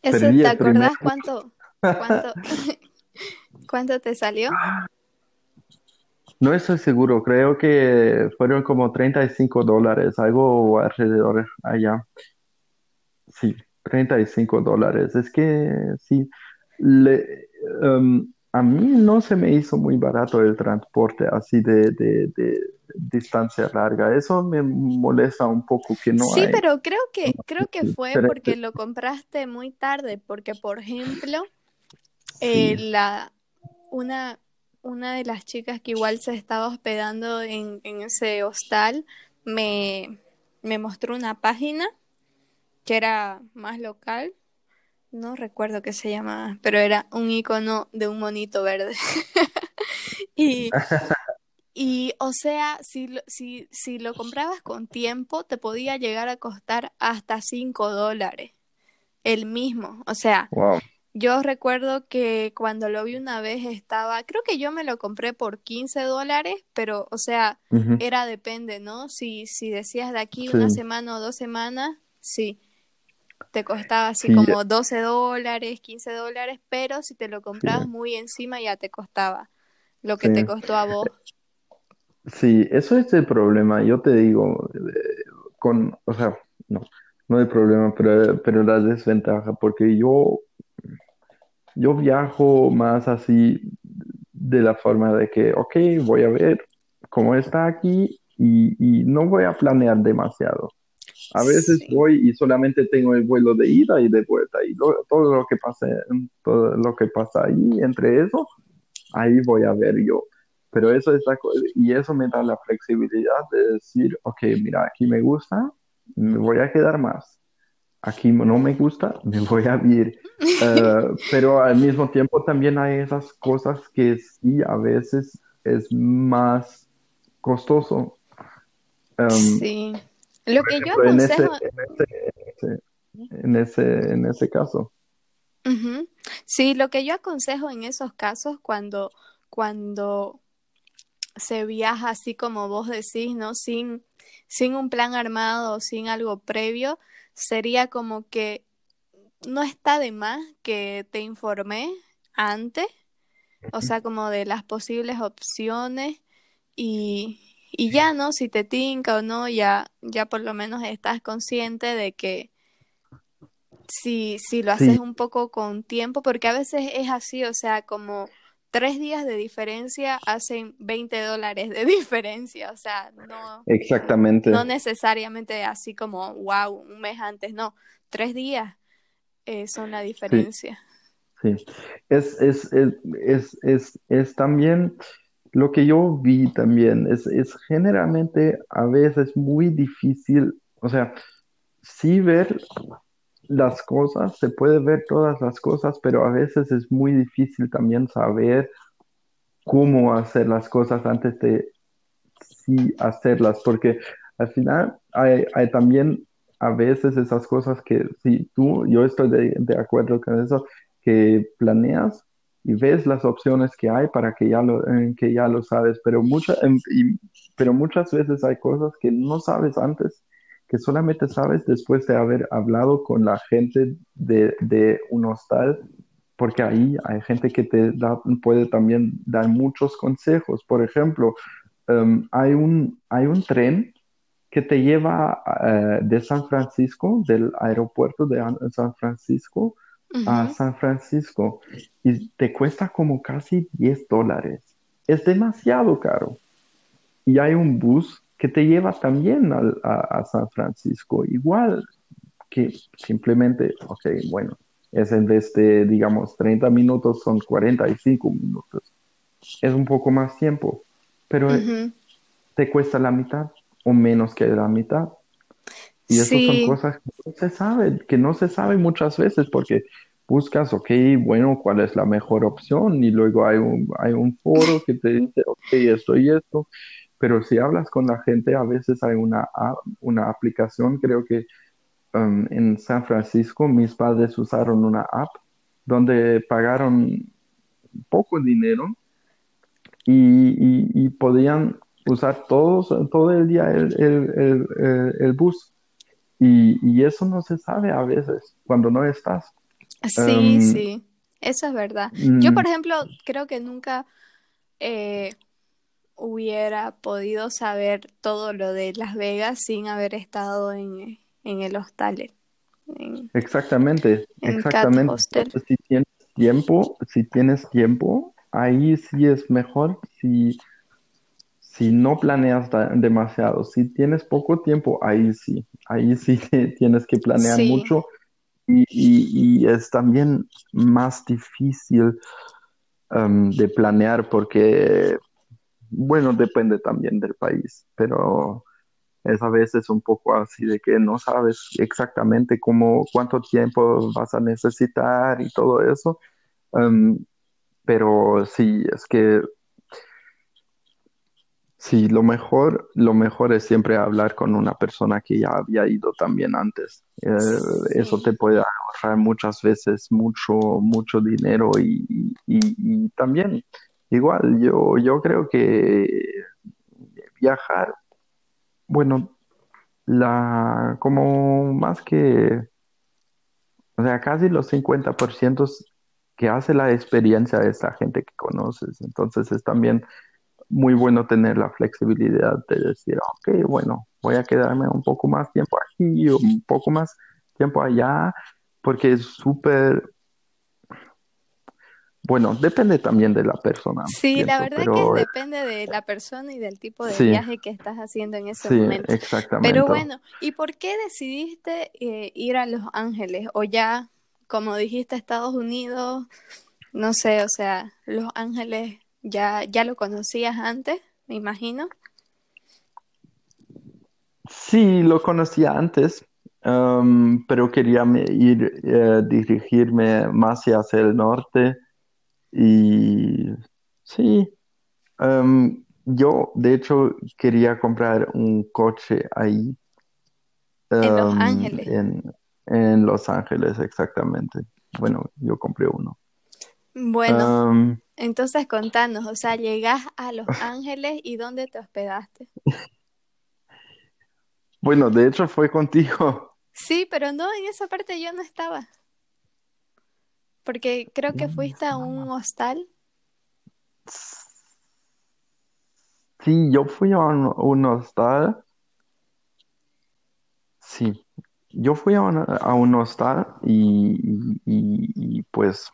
S1: ¿Ese
S2: Perdí
S1: te
S2: primer
S1: acordás cuánto, cuánto, cuánto te salió?
S2: No estoy seguro, creo que fueron como 35 dólares, algo alrededor allá. Sí, 35 dólares. Es que sí, le, em, a mí no se me hizo muy barato el transporte así de, de, de distancia larga. Eso me molesta un poco que no
S1: Sí,
S2: hay
S1: pero creo que, creo que fue porque lo compraste muy tarde, porque por ejemplo, eh,
S2: Sí,
S1: la, una, una de las chicas que igual se estaba hospedando en, en ese hostal me, me mostró una página que era más local, no recuerdo qué se llamaba, pero era un icono de un monito verde. y, y, o sea, si, si, si lo comprabas con tiempo, te podía llegar a costar hasta 5 dólares. El mismo. O sea, yo recuerdo que cuando lo vi una vez estaba, creo que yo me lo compré por 15 dólares, pero, o sea, era depende, ¿no? Si, si decías de aquí una semana o dos semanas, sí te costaba así como 12 dólares, 15 dólares, pero si te lo comprabas muy encima ya te costaba lo que te costó a vos.
S2: Sí, eso es el problema. Yo te digo, con, o sea, no, no el problema, pero, pero la desventaja, porque yo, yo viajo más así de la forma de que, ok, voy a ver cómo está aquí y, y no voy a planear demasiado. A veces voy y solamente tengo el vuelo de ida y de vuelta y todo lo que pase, todo lo que pasa ahí entre eso, ahí voy a ver yo. Pero eso es y eso me da la flexibilidad de decir, ok, mira, aquí me gusta, me voy a quedar más. Aquí no me gusta, me voy a ir. Eh, pero al mismo tiempo también hay esas cosas que sí a veces es más costoso.
S1: Em, sí. Lo que yo aconsejo...
S2: En ese, en ese, caso.
S1: Sí, lo que yo aconsejo en esos casos cuando, cuando se viaja así como vos decís, ¿no? Sin, sin un plan armado, sin algo previo, sería como que no está de más que te informé antes, o sea, como de las posibles opciones y, y ya, ¿no? Si te tinca o no, ya, ya por lo menos estás consciente de que si, si lo haces un poco con tiempo, porque a veces es así, o sea, como tres días de diferencia hacen 20 dólares de diferencia, o sea, no.
S2: Exactamente.
S1: No necesariamente así como, wow, un mes antes, no, tres días eh, son la diferencia.
S2: Sí, Es, es, es, es, es, es también lo que yo vi también es, es generalmente a veces muy difícil, o sea, sí ver las cosas, se puede ver todas las cosas, pero a veces es muy difícil también saber cómo hacer las cosas antes de sí hacerlas, porque al final hay, también a veces esas cosas que si tú, yo estoy de, de acuerdo con eso, que planeas y ves las opciones que hay para que ya lo, eh, que ya lo sabes, pero, mucha, em, pero muchas veces hay cosas que no sabes antes, que solamente sabes después de haber hablado con la gente de, de un hostal, porque ahí hay gente que te da, puede también dar muchos consejos. Por ejemplo, em, hay, un, hay un tren que te lleva eh, de San Francisco, del aeropuerto de San Francisco, a San Francisco y te cuesta como casi 10 dólares. Es demasiado caro. Y hay un bus que te lleva también a, San Francisco, igual que simplemente, ok, bueno, es en vez de, digamos, 30 minutos, son 45 minutos. Es un poco más tiempo, pero te cuesta la mitad o menos que la mitad. Y eso son cosas que no se sabe, que no se sabe muchas veces porque buscas, ok, bueno, cuál es la mejor opción y luego hay un, hay un foro que te dice, ok, esto y esto. Pero si hablas con la gente, a veces hay una, una aplicación, creo que um, en San Francisco mis padres usaron una app donde pagaron poco dinero y, y, podían usar todos, todo el día el, el, el, el bus. Y, y, eso no se sabe a veces cuando no estás.
S1: Sí, em, sí, eso es verdad. Yo, mm. por ejemplo, creo que nunca eh, hubiera podido saber todo lo de Las Vegas sin haber estado en, el hostal.
S2: exactamente, exactamente. Si tienes tiempo, si tienes tiempo, ahí sí es mejor si si no planeas demasiado, si tienes poco tiempo, ahí sí, ahí sí tienes que planear mucho y, es también más difícil um, de planear porque, bueno, depende también del país, pero es a veces un poco así de que no sabes exactamente cómo, cuánto tiempo vas a necesitar y todo eso. Em, pero sí, es que sí, lo mejor, lo mejor es siempre hablar con una persona que ya había ido también antes. Eh, eso te puede ahorrar muchas veces mucho, mucho dinero y, y, y también igual yo, yo creo que viajar, bueno, la, como más que, o sea, casi los 50% que hace la experiencia de esa gente que conoces. Entonces es también muy bueno tener la flexibilidad de decir, ok, bueno, voy a quedarme un poco más tiempo aquí, o un poco más tiempo allá, porque es súper bueno, depende también de la persona.
S1: Sí, la verdad que depende de la persona y del tipo de viaje que estás haciendo en ese momento.
S2: Exactamente.
S1: Pero bueno, ¿y por qué decidiste eh, ir a Los Ángeles? O ya, como dijiste, Estados Unidos, no sé, o sea, Los Ángeles ya, ya lo conocías antes, me imagino.
S2: Sí, lo conocía antes, um, pero quería ir, eh, dirigirme más hacia el norte y sí, em, yo de hecho quería comprar un coche ahí.
S1: En Los Ángeles.
S2: En, Los Ángeles, exactamente. Bueno, yo compré uno.
S1: Bueno, entonces contanos, o sea, llegas a Los Ángeles y ¿dónde te hospedaste?
S2: Bueno, de hecho fue contigo.
S1: Sí, pero no, en esa parte yo no estaba. Porque creo que fuiste a un hostal.
S2: Sí, yo fui a un, hostal. Sí, yo fui a, un hostal y, pues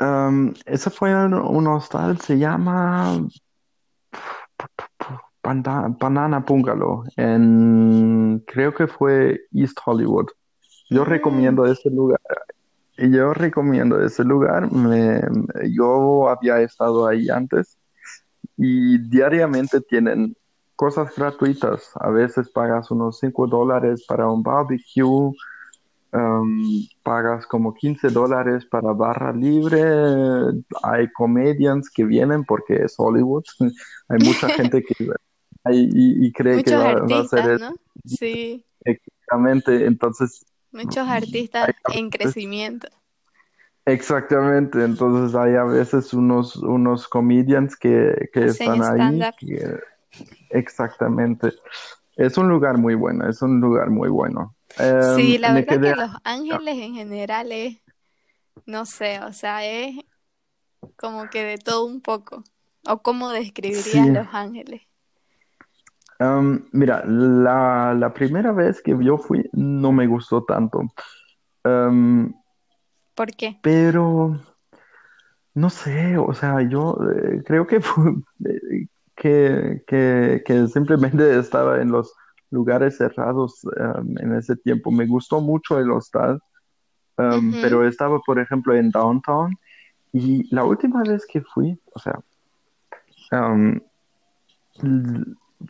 S2: um, ese fue un, hostal, se llama Banana Bungalow, en, creo que fue East Hollywood. Yo recomiendo ese lugar. Yo recomiendo ese lugar. Me, yo había estado ahí antes y diariamente tienen cosas gratuitas. A veces pagas unos 5 dólares para un barbecue, um, pagas como 15 dólares para barra libre. Hay comedians que vienen porque es Hollywood. Hay mucha gente que y, y, cree que va, a ser
S1: ¿no? Sí.
S2: Exactamente. Entonces
S1: Muchos artistas en crecimiento.
S2: Exactamente, entonces hay a veces unos, unos comedians que, que están ahí. exactamente. Es un lugar muy bueno, es un lugar muy bueno.
S1: Sí, em, la verdad que Los Ángeles en general es, no sé, o sea, es como que de todo un poco. ¿O cómo describirías Los Ángeles?
S2: mira, la, la, primera vez que yo fui no me gustó tanto.
S1: ¿Por qué?
S2: Pero, no sé, o sea, yo eh, creo que, que, que, que, simplemente estaba en los lugares cerrados en ese tiempo. Me gustó mucho el hostal, pero estaba, por ejemplo, en downtown y la última vez que fui, o sea,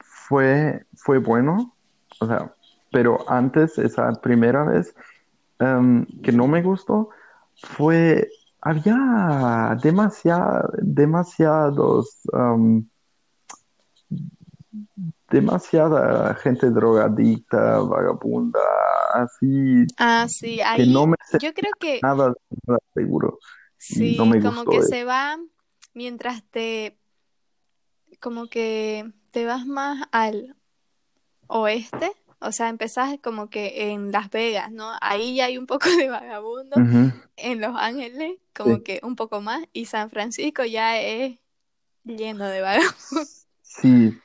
S2: fue, fue bueno, o sea, pero antes, esa primera vez em, que no me gustó, fue, había demasiado, demasiados, em, demasiada gente drogadicta, vagabunda, así.
S1: Ah, sí, ahí no me yo creo que
S2: nada, nada seguro.
S1: Sí, como que se va mientras te, como que te vas más al oeste, o sea, empezás como que en Las Vegas, ¿no? Ahí ya hay un poco de vagabundo, en Los Ángeles como que un poco más, y San Francisco ya es lleno de vagabundos.
S2: Sí,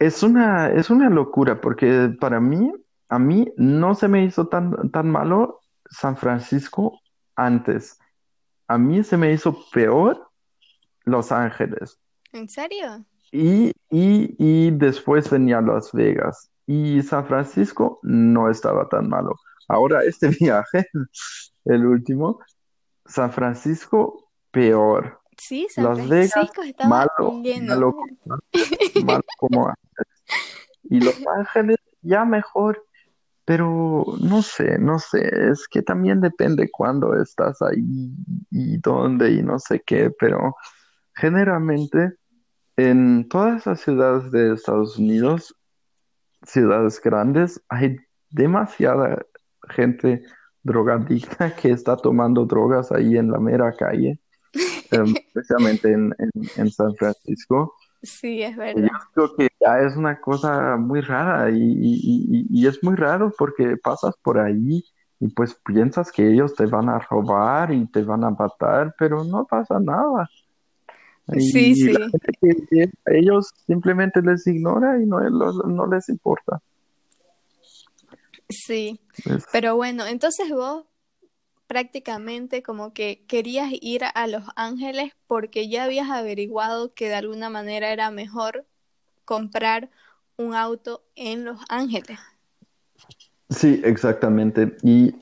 S2: es una, es una locura, porque para mí, a mí no se me hizo tan, tan malo San Francisco antes. A mí se me hizo peor Los Ángeles.
S1: ¿En serio?
S2: Y, y, y después venía Las Vegas. Y San Francisco no estaba tan malo. Ahora este viaje, el último, San Francisco peor.
S1: Sí, San
S2: Las Vegas,
S1: Francisco estaba
S2: malo, malo, malo como antes. Y Los Ángeles ya mejor, pero no sé, no sé, es que también depende cuándo estás ahí y dónde y no sé qué, pero generalmente en todas las ciudades de Estados Unidos, ciudades grandes, hay demasiada gente drogadicta que está tomando drogas ahí en la mera calle, em, especialmente en, en, en San Francisco.
S1: Sí, es
S2: Yo
S1: verdad.
S2: creo que ya es una cosa muy rara y, y- y- y es muy raro porque pasas por ahí y pues piensas que ellos te van a robar y te van a matar, pero no pasa nada.
S1: Sí, sí,
S2: gente que que ellos simplemente les ignora y no, no les importa.
S1: sí.
S2: Es-
S1: Pero bueno, entonces vos prácticamente como que querías ir a Los Ángeles porque ya habías averiguado que de alguna manera era mejor comprar un auto en Los Ángeles.
S2: sí, exactamente. Y,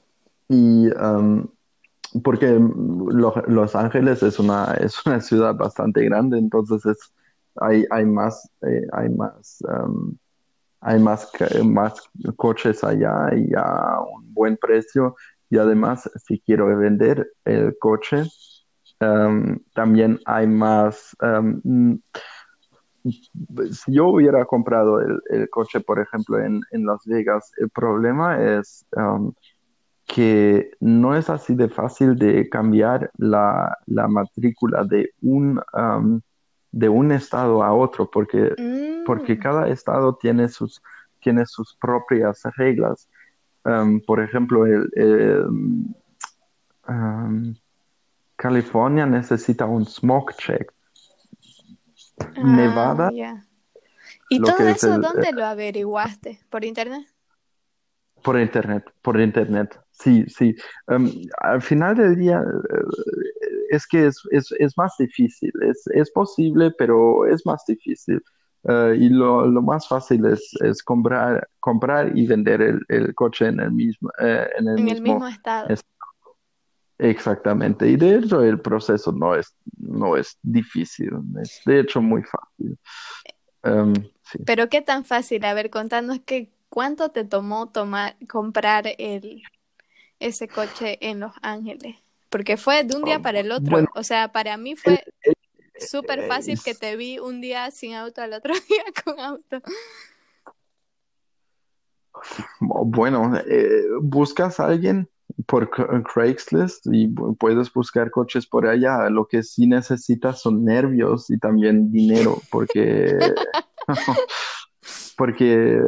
S2: y um, porque Lo- Los Ángeles es una, es una ciudad bastante grande, entonces es, hay, hay más, eh, hay más, um, hay más, más coches allá y a un buen precio. Y además, si quiero vender el coche, um, también hay más. um, mm, si yo hubiera comprado el, el coche, por ejemplo, en, en Las Vegas, el problema es um, que no es así de fácil de cambiar la, la matrícula de un, um, de un estado a otro, porque porque
S1: Mm,
S2: cada estado tiene sus, tiene sus propias reglas. Um, por ejemplo, el, el, um, California necesita un smoke check.
S1: ah,
S2: Nevada.
S1: ¿Y todo
S2: es
S1: eso
S2: el,
S1: dónde lo averiguaste? ¿Por internet?
S2: por internet, por internet. Sí, sí. Um, al final del día, eh, es que es, es, es más difícil. Es, es posible, pero es más difícil. Eh, y lo, lo más fácil es, es comprar, comprar y vender el, el coche en el mismo, eh, en el
S1: En el
S2: mismo
S1: estado.
S2: es- Exactamente. Y de hecho el proceso no es, no es difícil. Es de hecho muy fácil. Um, sí.
S1: Pero qué tan fácil, a ver, contanos que cuánto te tomó tomar, comprar el, ese coche en Los Ángeles. Porque fue de un día para el otro.
S2: bueno,
S1: O sea, para mí fue súper fácil que te vi un día sin auto, al otro día con auto.
S2: Bueno, eh, buscas a alguien por Cra- Craigslist y puedes buscar coches por allá. Lo que sí necesitas son nervios y también dinero, porque, porque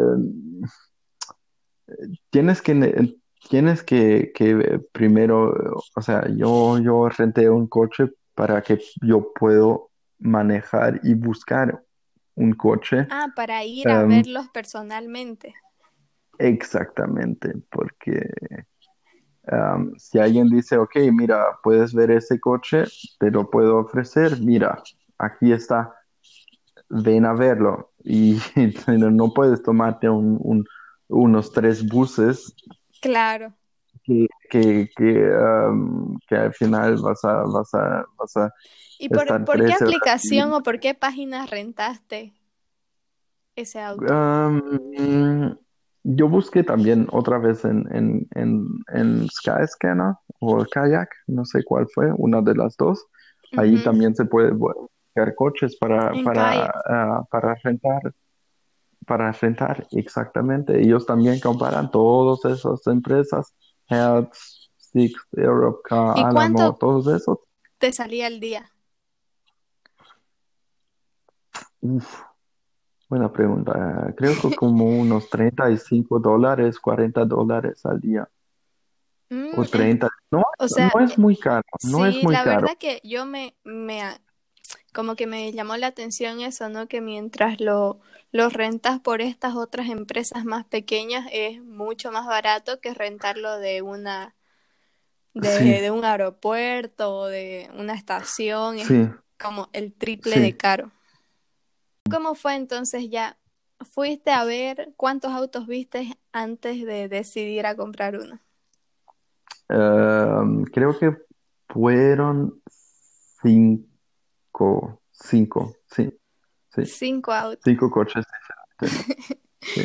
S2: tienes que, ne- tienes que, que primero, o sea, yo, yo renté un coche para que yo puedo manejar y buscar un coche.
S1: Ah, para ir a
S2: Um,
S1: verlos personalmente.
S2: Exactamente, porque um, si alguien dice, ok, mira, puedes ver ese coche, te lo puedo ofrecer, mira, aquí está, ven a verlo. Y no no puedes tomarte un- un- unos tres buses
S1: Claro.
S2: Que, que, que, um, que al final vas a, vas a, vas a
S1: ¿Y por,
S2: estar
S1: por qué aplicación o por qué página rentaste ese auto?
S2: Um, yo busqué también otra vez en, en, en, en Skyscanner o Kayak, no sé cuál fue, una de las dos. Ahí
S1: Ujú,
S2: también se puede buscar coches para, para, ah, para rentar, para rentar, exactamente. Ellos también comparan todas esas empresas, Hertz, Six, Europcar,
S1: ¿Y
S2: Alamo, todos esos.
S1: te salía al día?
S2: Uf, buena pregunta. Creo que como unos 35 dólares, 40 dólares al día.
S1: Mm,
S2: O
S1: es-
S2: 30. No,
S1: o sea,
S2: no es muy caro, no es
S1: sí,
S2: muy
S1: la
S2: caro.
S1: verdad que yo me, me, como que me llamó la atención eso, ¿no? Que mientras lo, lo rentas por estas otras empresas más pequeñas es mucho más barato que rentarlo de una, de,
S2: Sí,
S1: de un aeropuerto o de una estación, es
S2: sí,
S1: como el triple de caro. ¿Cómo fue entonces ya? ¿Fuiste a ver cuántos autos viste antes de decidir a comprar uno?
S2: Ehm, creo que fueron cin- cinco, cinco, sí, sí,
S1: Cinco autos.
S2: cinco coches diferentes. Sí.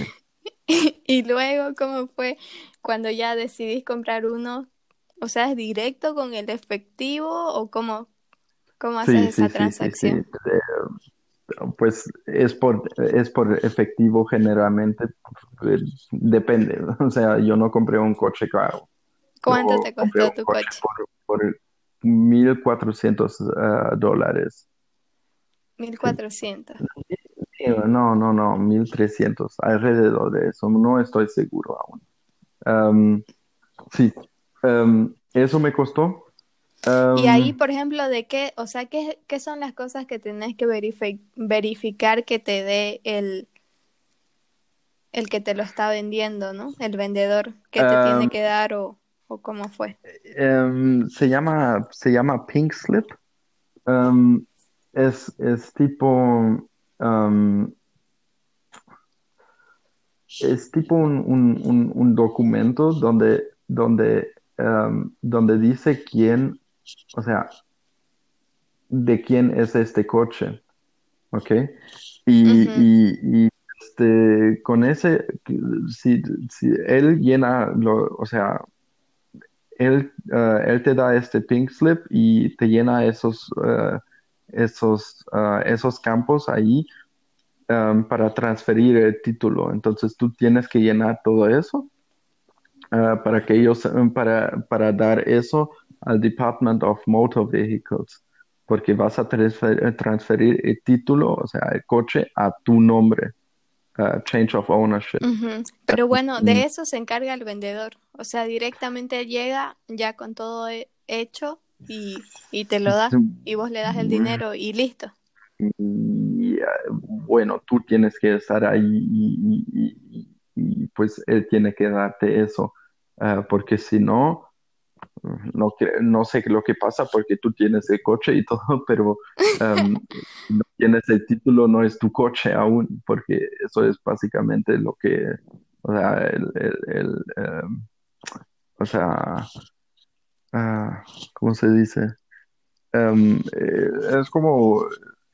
S1: Y luego, ¿cómo fue cuando ya decidís comprar uno? O sea, ¿es directo con el efectivo o cómo, cómo haces
S2: Sí,
S1: esa
S2: sí,
S1: transacción?
S2: Eh, pues es por, es por efectivo generalmente, eh, depende. O sea, yo no compré un coche caro.
S1: ¿Cuánto
S2: Yo
S1: te costó tu
S2: coche
S1: coche?
S2: por, por 1.400 ah, dólares.
S1: 1400.
S2: Sí, No, no, no, 1.300, alrededor de eso. No estoy seguro aún. Sí, eso me costó.
S1: Y ahí, por ejemplo, ¿de qué, o sea, qué, qué son las cosas que tenés que verifi- verificar que te dé el, el que te lo está vendiendo, ¿no? El vendedor, ¿qué te tiene que dar o, o cómo fue?
S2: em, se llama, se llama Pink Slip. Am, es, es tipo, am, es tipo un, un- un- un documento donde, donde, donde dice quién, o sea, de quién es este coche, ¿ok? Y, y, este, con ese, si, si él llena, lo, o sea, él, eh, él te da este pink slip y te llena esos, eh, esos, eh, esos campos ahí um, para transferir el título. Entonces tú tienes que llenar todo eso uh, para que ellos, um, para, para dar eso al Department of Motor Vehicles, porque vas a transfer- transferir el título, o sea, el coche a tu nombre, uh, change of ownership.
S1: Pero bueno,
S2: Mm,
S1: de eso se encarga el vendedor. O sea, directamente llega ya con todo he- hecho y, y te lo da. Y vos le das el dinero y listo.
S2: Y eh, bueno, tú tienes que estar ahí y, y- y- y, pues él tiene que darte eso, ah, porque si no, no, no sé lo que pasa porque tú tienes el coche y todo, pero si no tienes el título, no es tu coche aún, porque eso es básicamente lo que, o sea, el, el- em, o sea, ah, ¿cómo se dice? Eh, es como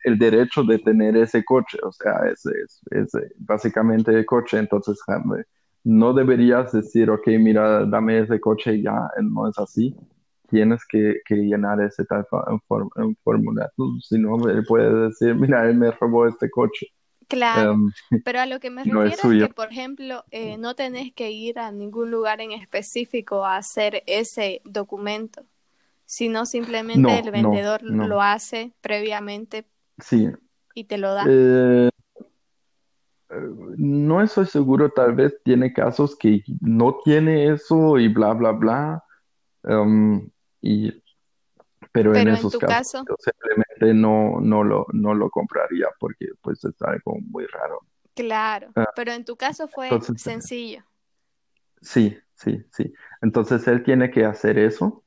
S2: el derecho de tener ese coche, o sea, es, es, básicamente el coche, entonces no deberías decir, ok, mira, dame ese coche y ya, no es así. Tienes que, que llenar ese tal formulario, si no, él puede decir, mira, él me robó este coche,
S1: Claro,
S2: Em,
S1: pero a lo que me
S2: no
S1: refiero es que, por ejemplo, eh, no tenés que ir a ningún lugar en específico a hacer ese documento, sino simplemente
S2: No,
S1: el vendedor
S2: no,
S1: lo hace previamente
S2: sí.
S1: y te lo da.
S2: Eh, no estoy seguro, tal vez tiene casos que no tiene eso y bla, bla, bla. em, y pero en
S1: Pero en
S2: esos casos
S1: caso,
S2: yo simplemente no, no lo, no lo compraría porque pues es algo muy raro.
S1: claro,
S2: Ah,
S1: pero en tu caso fue
S2: entonces,
S1: sencillo.
S2: sí, sí, sí. Entonces él tiene que hacer eso.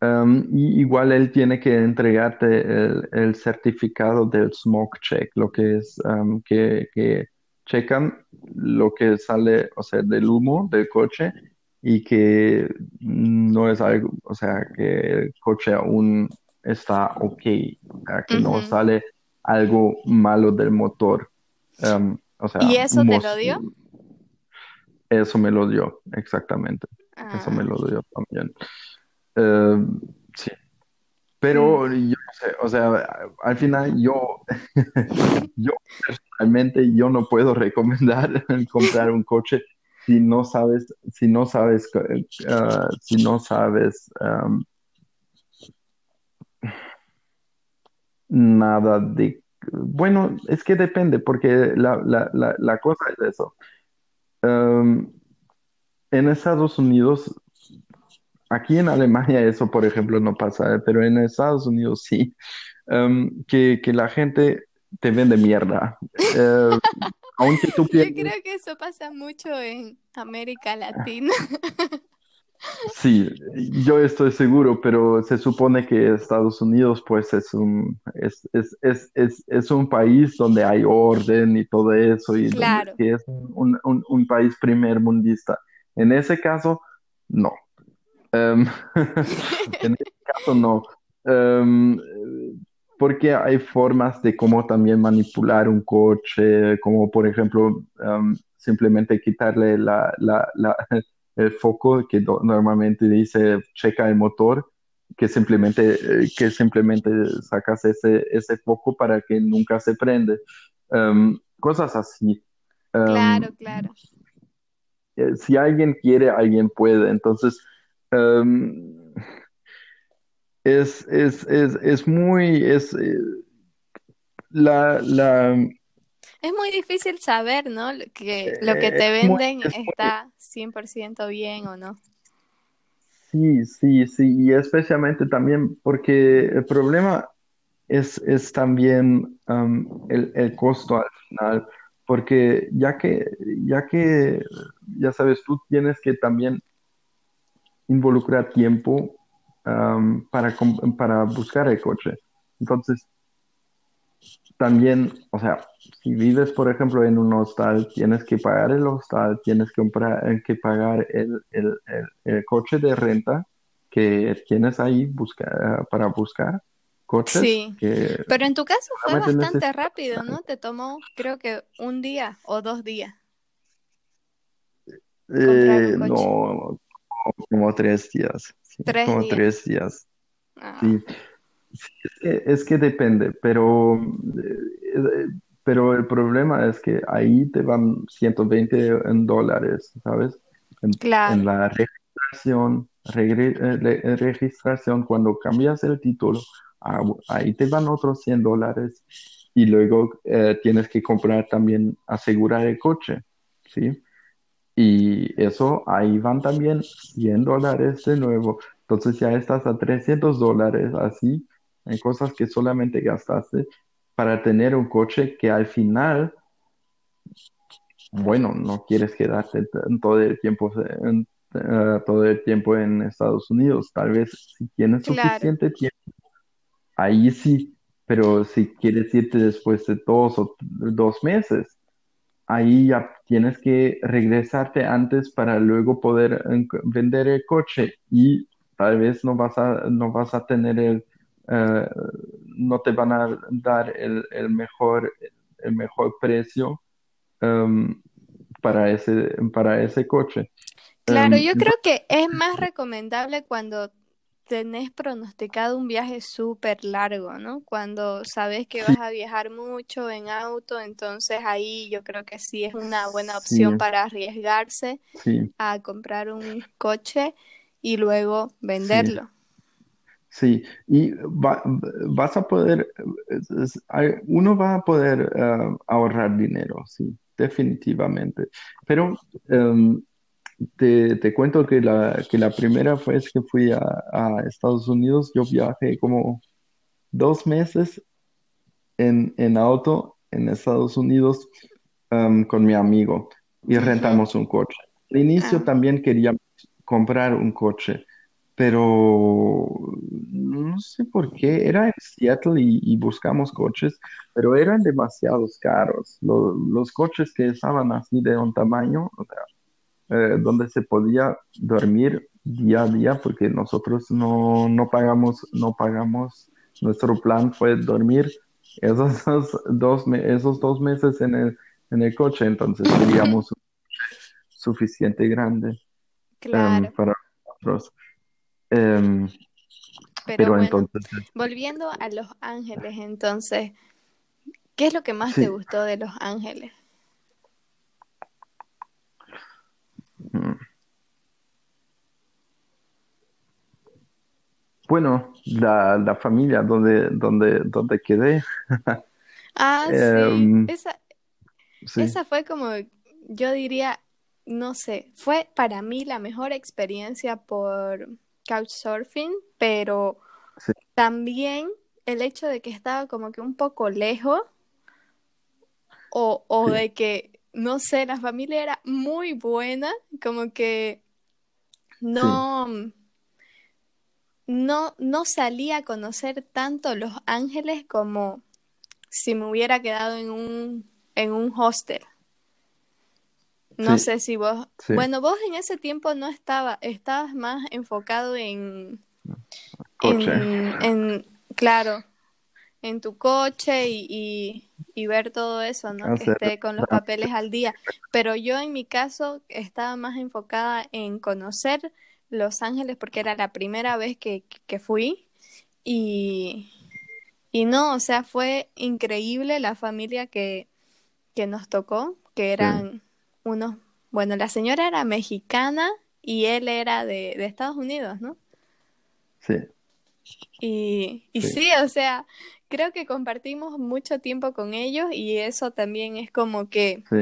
S2: Um, y igual él tiene que entregarte el, el certificado del smoke check, lo que es um, que, que checan lo que sale, o sea, del humo del coche y que no es algo, o sea, que el coche aún está ok, o sea, que no sale algo malo del motor. Um, o sea,
S1: ¿Y eso te lo dio?
S2: eso me lo dio, exactamente. Eso me
S1: Ah,
S2: lo dio también.
S1: Mm,
S2: pero yo no sé, o sea, al final yo, yo personalmente, yo no puedo recomendar comprar un coche si no sabes, si no sabes, ah, si no sabes um, nada de, bueno, es que depende, porque la, la, la, la cosa es eso. Um, en Estados Unidos Aquí en Alemania eso, por ejemplo, no pasa, ¿eh? pero en Estados Unidos sí, Em, que, que la gente te vende mierda. Eh, aunque tú
S1: Yo
S2: pienses,
S1: creo que eso pasa mucho en América Latina.
S2: sí, yo estoy seguro, pero se supone que Estados Unidos pues es un, es, es, es, es, es un país donde hay orden y todo eso, y donde
S1: Claro.
S2: que es un, un, un país primermundista. En ese caso, no. Em, en ese caso, no. Em, porque hay formas de cómo también manipular un coche, como por ejemplo um, simplemente quitarle la, la, la, el foco que normalmente dice checa el motor, que simplemente, eh, que simplemente sacas ese, ese foco para que nunca se prende. Um, cosas así.
S1: Um, claro, claro.
S2: Eh, si alguien quiere, alguien puede. Entonces, um, es, es, es, es, muy, es, eh, la, la,
S1: es muy difícil saber, ¿no? Que lo que te venden está 100% bien o no.
S2: Sí, sí, sí, y especialmente también porque el problema es, es también el, el, costo al final, porque ya que, ya que, ya sabes, tú tienes que también involucrar tiempo para, para buscar el coche. Entonces, también, o sea, si vives, por ejemplo, en un hostal, tienes que pagar el hostal, tienes que, comprar, eh, que pagar el, el, el, coche de renta que tienes ahí busca, para buscar coches.
S1: Sí, pero en tu caso fue bastante rápido, ¿no? Te tomó, creo que un día o dos días.
S2: Eh, no, como tres días. ¿Tres como días? tres días. Ah. Sí es, que, depende, pero, eh, pero el problema es que ahí te van 120 en dólares, ¿sabes? En, en la registración, eh, registración, cuando cambias el título, ah, ahí te van otros 100 dólares y luego eh, tienes que comprar también, asegurar el coche, ¿sí? Y eso, ahí van también 100 dólares de nuevo. Entonces ya estás a 300 dólares así hay cosas que solamente gastaste para tener un coche que al final, bueno, no quieres quedarte todo el tiempo en, eh, todo el tiempo en Estados Unidos. Tal vez si tienes suficiente tiempo, ahí sí, pero si quieres irte después de dos o dos meses, ahí ya tienes que regresarte antes para luego poder vender el coche y tal vez no vas a, no vas a tener el, eh, no te van a dar el, mejor, el mejor precio em, para, ese, para ese coche.
S1: Claro, em, yo creo que es más recomendable cuando tenés pronosticado un viaje súper largo, ¿no? Cuando sabes que vas a viajar mucho en auto, entonces ahí yo creo que sí es una buena opción para arriesgarse a comprar un coche y luego venderlo.
S2: Sí, y vas a poder, uno va a poder eh, ahorrar dinero, sí, definitivamente. Pero em, te, cuento que la, que la primera vez que fui a, Estados Unidos, yo viajé como dos meses en, auto en Estados Unidos em, con mi amigo y rentamos un coche. Al inicio ah. también queríamos comprar un coche pero no sé por qué, era en Seattle y, buscamos coches, pero eran demasiados caros. los coches que estaban así de un tamaño, o sea, eh, donde se podía dormir día a día, porque nosotros no, no pagamos, no pagamos, nuestro plan fue dormir esos dos, esos dos meses en el, en el coche, entonces un coche suficiente grande
S1: em,
S2: para nosotros. Em,
S1: pero, entonces... Volviendo a Los Ángeles, entonces, ¿qué es lo que más te gustó de Los Ángeles?
S2: Bueno, la, la, familia donde, donde, donde quedé.
S1: Ah, sí. Em, esa, sí. Esa fue como, yo diría, no sé, fue para mí la mejor experiencia por couchsurfing, pero también el hecho de que estaba como que un poco lejos o, de que, no sé, la familia era muy buena, como que no, no, no salía a conocer tanto Los Ángeles como si me hubiera quedado en un, en un hostel. No sé si vos, bueno, vos en ese tiempo no estaba, estabas más enfocado en, en, claro, en tu coche y, y, ver todo eso, ¿no? Que esté con los papeles al día. Pero yo en mi caso estaba más enfocada en conocer Los Ángeles porque era la primera vez que, que fui y, y no, o sea, fue increíble la familia que, que nos tocó, que eran unos, bueno, la señora era mexicana y él era de, de Estados Unidos, ¿no?
S2: Sí.
S1: Y, y sí. o sea, creo que compartimos mucho tiempo con ellos y eso también es como que...
S2: Sí,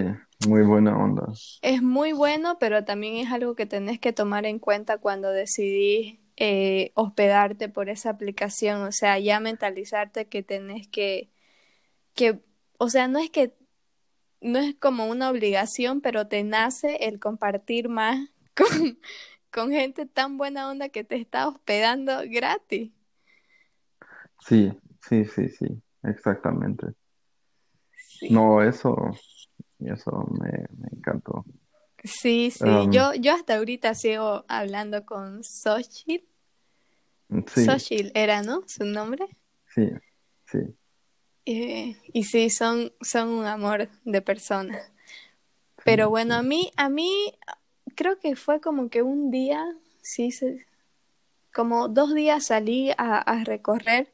S2: muy buena onda.
S1: Es muy bueno, pero también es algo que tenés que tomar en cuenta cuando decidís eh, hospedarte por esa aplicación, o sea, ya mentalizarte que tenés que, que, o sea, no es que, no es como una obligación, pero te nace el compartir más con, con gente tan buena onda que te está hospedando gratis.
S2: Sí, sí, sí, sí, exactamente. No, eso, eso me, me encantó.
S1: Sí, sí, um, yo, yo hasta ahorita sigo hablando con Xochitl. Sí. era, ¿no? Su nombre.
S2: Sí, sí.
S1: Eh, y sí, son, son un amor de persona. Pero bueno, a mí, a mí creo que fue como que un día, sí, como dos días salí a, a recorrer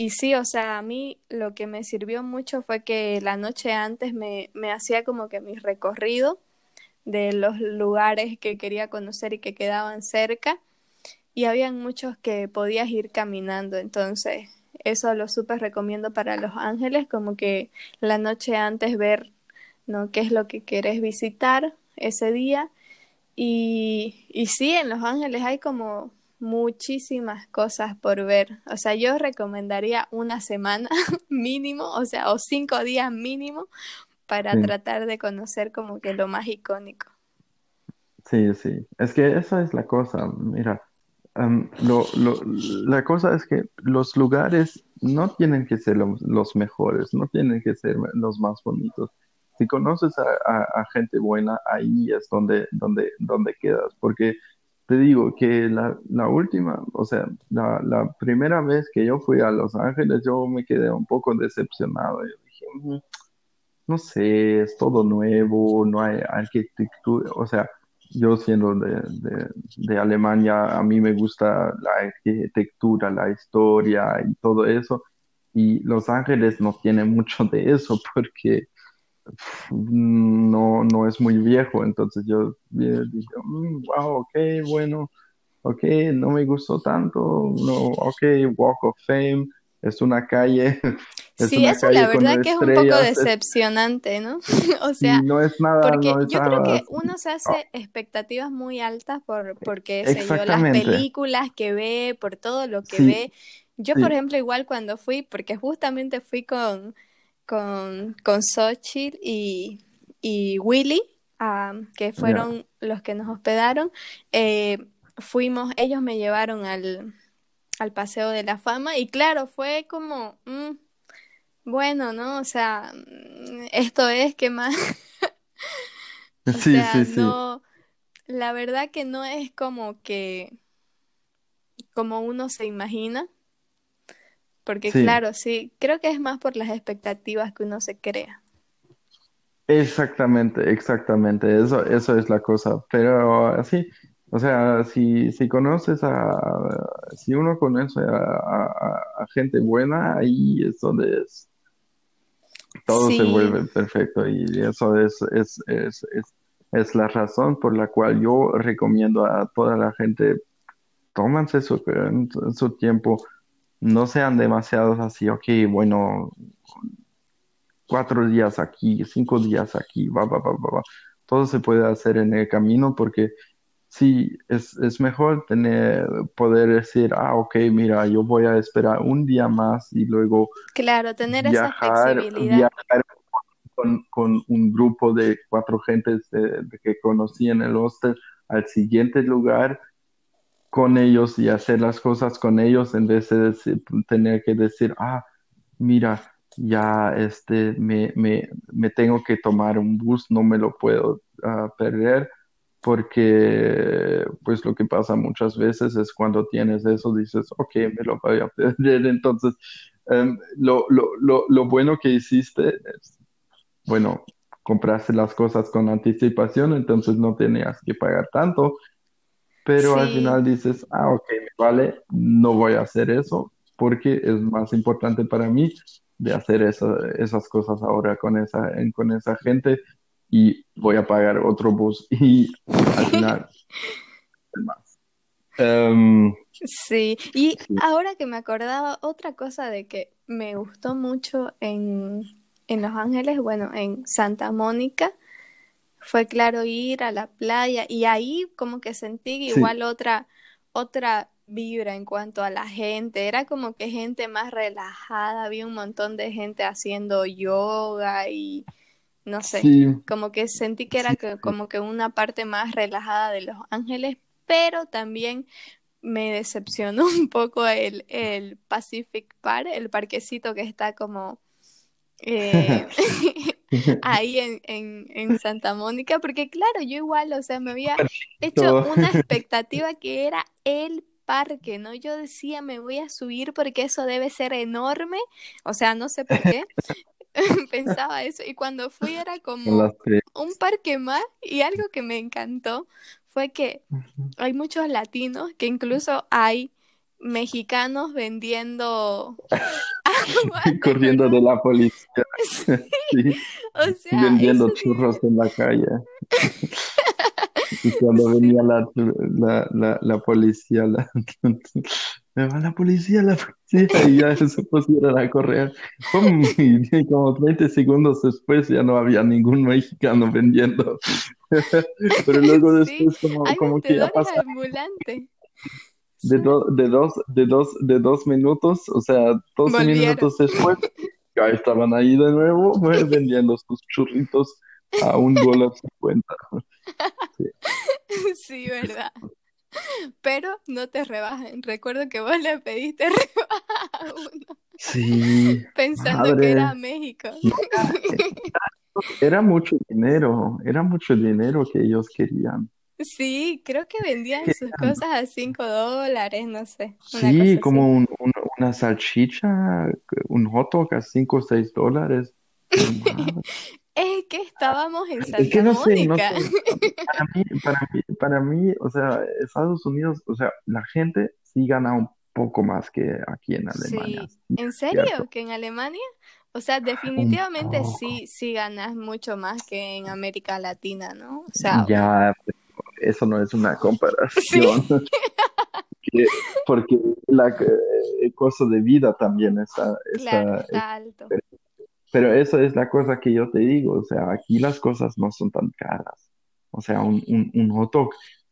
S1: y sí, o sea, a mí lo que me sirvió mucho fue que la noche antes me, me hacía como que mi recorrido de los lugares que quería conocer y que quedaban cerca y habían muchos que podías ir caminando, entonces eso lo súper recomiendo para Los Ángeles, como que la noche antes ver ¿no? qué es lo que quieres visitar ese día y, y sí, en Los Ángeles hay como muchísimas cosas por ver. O sea, yo recomendaría una semana mínimo, o sea, o cinco días mínimo para tratar de conocer como que lo más icónico.
S2: Sí, sí. Es que esa es la cosa. Mira, lo, lo, la cosa es que los lugares no tienen que ser los, mejores, no tienen que ser los más bonitos. Si conoces a, a, gente buena, ahí es donde, donde, donde quedas, porque te digo que la, la última, o sea, la, la, primera vez que yo fui a Los Ángeles, yo me quedé un poco decepcionado. Yo dije, mm, no sé, es todo nuevo, no hay arquitectura, o sea, yo siendo de, de, de Alemania, a mí me gusta la arquitectura, la historia y todo eso, y Los Ángeles no tiene mucho de eso porque no, no es muy viejo, entonces yo dije, wow, mm, ok, bueno, ok, no me gustó tanto, no, ok, Walk of Fame, es una calle.
S1: sí, eso la verdad que es un poco decepcionante, ¿no? o sea,
S2: no es nada,
S1: porque
S2: yo
S1: creo que uno se hace expectativas muy altas por, porque sé yo, las películas que ve, por todo lo que ve. Yo, por ejemplo, igual cuando fui, porque justamente fui con con, con Xochitl y, y Willy, que fueron los que nos hospedaron. Eh, fuimos, ellos me llevaron al, al Paseo de la Fama y claro, fue como, mm, bueno, ¿no? O sea, mm, esto es que más...
S2: sí, sí, sí.
S1: No, la verdad que no es como que, como uno se imagina. Porque claro, sí, creo que es más por las expectativas que uno se crea.
S2: Exactamente, exactamente, eso, eso es la cosa. Pero así, o sea, si, si conoces a, si uno conoce a, gente buena, ahí es donde es, todo se vuelve perfecto y eso es, es, es, es, es la razón por la cual yo recomiendo a toda la gente, tómanse su, su tiempo no sean demasiados así, ok, bueno, cuatro días aquí, cinco días aquí, va, va, va, va, Todo se puede hacer en el camino porque sí, es, es mejor tener, poder decir, ah, ok, mira, yo voy a esperar un día más y luego
S1: claro, tener esa flexibilidad.
S2: con, con, un grupo de cuatro gentes que conocí en el hostel al siguiente lugar con ellos y hacer las cosas con ellos en vez de tener que decir, ah, mira, ya este, me, me, me, tengo que tomar un bus, no me lo puedo uh, perder, porque pues lo que pasa muchas veces es cuando tienes eso, dices, ok, me lo voy a perder, entonces em, lo, lo, lo, lo bueno que hiciste es, bueno, compraste las cosas con anticipación, entonces no tenías que pagar tanto, pero al final dices, ah, ok, me vale, no voy a hacer eso porque es más importante para mí de hacer esa- esas cosas ahora con esa, con esa gente y voy a pagar otro bus y al final más. Em,
S1: sí. Y
S2: sí,
S1: ahora que me acordaba, otra cosa de que me gustó mucho en, en Los Ángeles, bueno, en Santa Mónica, fue claro ir a la playa y ahí como que sentí
S2: sí,
S1: igual otra, otra vibra en cuanto a la gente. Era como que gente más relajada, había un montón de gente haciendo yoga y no sé,
S2: sí,
S1: como que sentí que era
S2: sí,
S1: que- como que una parte más relajada de Los Ángeles, pero también me decepcionó un poco el, el Pacific Park, el parquecito que está como eh, ahí en, en, en Santa Mónica, porque claro, yo igual, o sea, me había hecho una expectativa que era el parque, ¿no? Yo decía, me voy a subir porque eso debe ser enorme, o sea, no sé por qué pensaba eso, y cuando fui era como un parque más, y algo que me encantó fue que hay muchos latinos, que incluso hay mexicanos vendiendo agua, ¿te
S2: Corriendo de la policía, sí,
S1: O sea,
S2: vendiendo churros en la calle. Y cuando
S1: Sí.
S2: venía la, la, la, la policía, la, me va la policía, la policía, y ya se pusieron a correr. ¡Pum! Y como 30 segundos después ya no había ningún mexicano vendiendo. Pero luego después como, como que ya
S1: vendedores
S2: pasa
S1: ambulantes.
S2: De, do- de, dos, de, dos, de dos minutos, o sea, 12
S1: Volvieron.
S2: minutos después, ya estaban ahí de nuevo pues, vendiendo sus churritos a un dólar cincuenta. Sí.
S1: Sí, verdad. Pero no te rebajen. Recuerdo que vos le pediste rebaja a uno,
S2: Sí,
S1: pensando que era. México.
S2: Era mucho dinero, era mucho dinero que ellos querían.
S1: Sí, creo que vendían sus cosas a 5 dólares, no sé, una
S2: sí,
S1: cosa así.
S2: como un- un- una salchicha, un hot dog a 5 o 6 dólares.
S1: Es que estábamos en
S2: Es
S1: Santa
S2: que no sé, no
S1: Mónica.
S2: sé. Para mí, para mí, para mí, o sea, Estados Unidos, o sea, la gente sí gana un poco más que aquí en Alemania,
S1: Sí,
S2: sí,
S1: ¿en
S2: es
S1: serio? ¿Que en Alemania? O sea,
S2: Un
S1: definitivamente
S2: poco.
S1: sí, sí ganas mucho más que en América Latina, ¿no? O sea,
S2: Ya, eso no es una
S1: sí,
S2: comparación, que- porque la, eh, el costo de vida también está,
S1: claro,
S2: está,
S1: alto.
S2: pero eso es la cosa que yo te digo, o sea, aquí las cosas no son tan caras. O sea, un, un, un hot dog,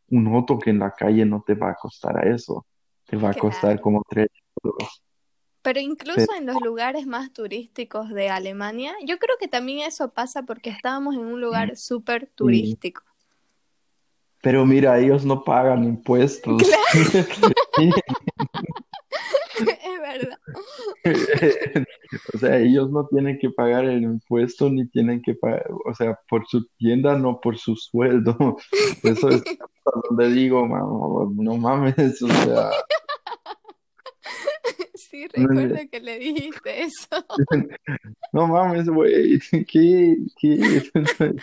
S2: un hot dog en la calle no te va a costar a eso, te va a costar como tres euros.
S1: Pero incluso en los lugares más turísticos de Alemania, yo creo que también eso pasa porque estábamos en un lugar súper turístico.
S2: Pero mira, ellos no pagan impuestos.
S1: Claro, es verdad.
S2: O sea, ellos no tienen que pagar el impuesto ni tienen que pagar, o sea, por su tienda, no por su sueldo. Eso es donde digo, "Mamo, no mames, o sea,
S1: Sí, recuerdo que le dijiste eso.
S2: no mames, güey, ¿qué, qué?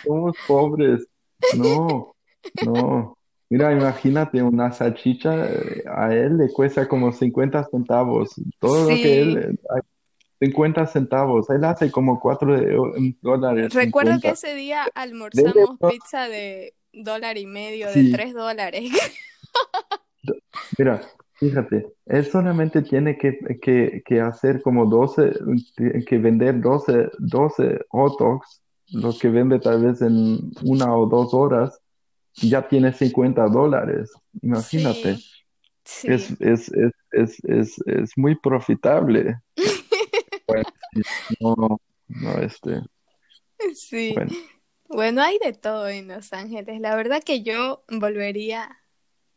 S2: Somos pobres. No, no. Mira, imagínate una salchicha, eh, a él le cuesta como 50 centavos. Todo lo que él, eh, ay, 50 centavos. Él hace como 4 dólares
S1: recuerdo que
S2: 50.
S1: ese día almorzamos pizza de dólar y medio, de
S2: Sí,
S1: tres dólares.
S2: mira, fíjate, él solamente tiene que, que, que hacer como 12, que vender 12, 12 hot dogs, los que vende tal vez en una o dos horas, ya tiene 50 dólares. Imagínate,
S1: Sí,
S2: es,
S1: sí.
S2: es, es, es, es, es muy profitable. Bueno, no, no, este,
S1: Sí.
S2: bueno,
S1: Bueno, hay de todo en Los Ángeles. La verdad que yo volvería,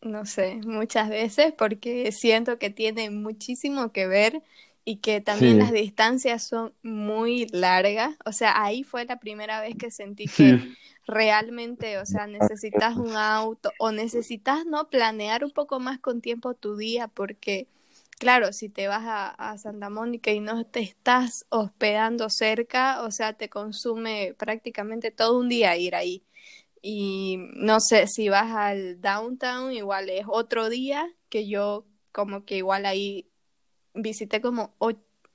S1: no sé, muchas veces porque siento que tiene muchísimo que ver y que también las distancias son muy largas. O sea, ahí fue la primera vez que sentí que realmente, o sea, necesitas un auto o necesitas no planear un poco más con tiempo tu día porque claro, si te vas a, a, Santa Mónica y no te estás hospedando cerca, o sea, te consume prácticamente todo un día ir ahí. Y no sé, si vas al downtown, igual es otro día que yo como que igual ahí visité como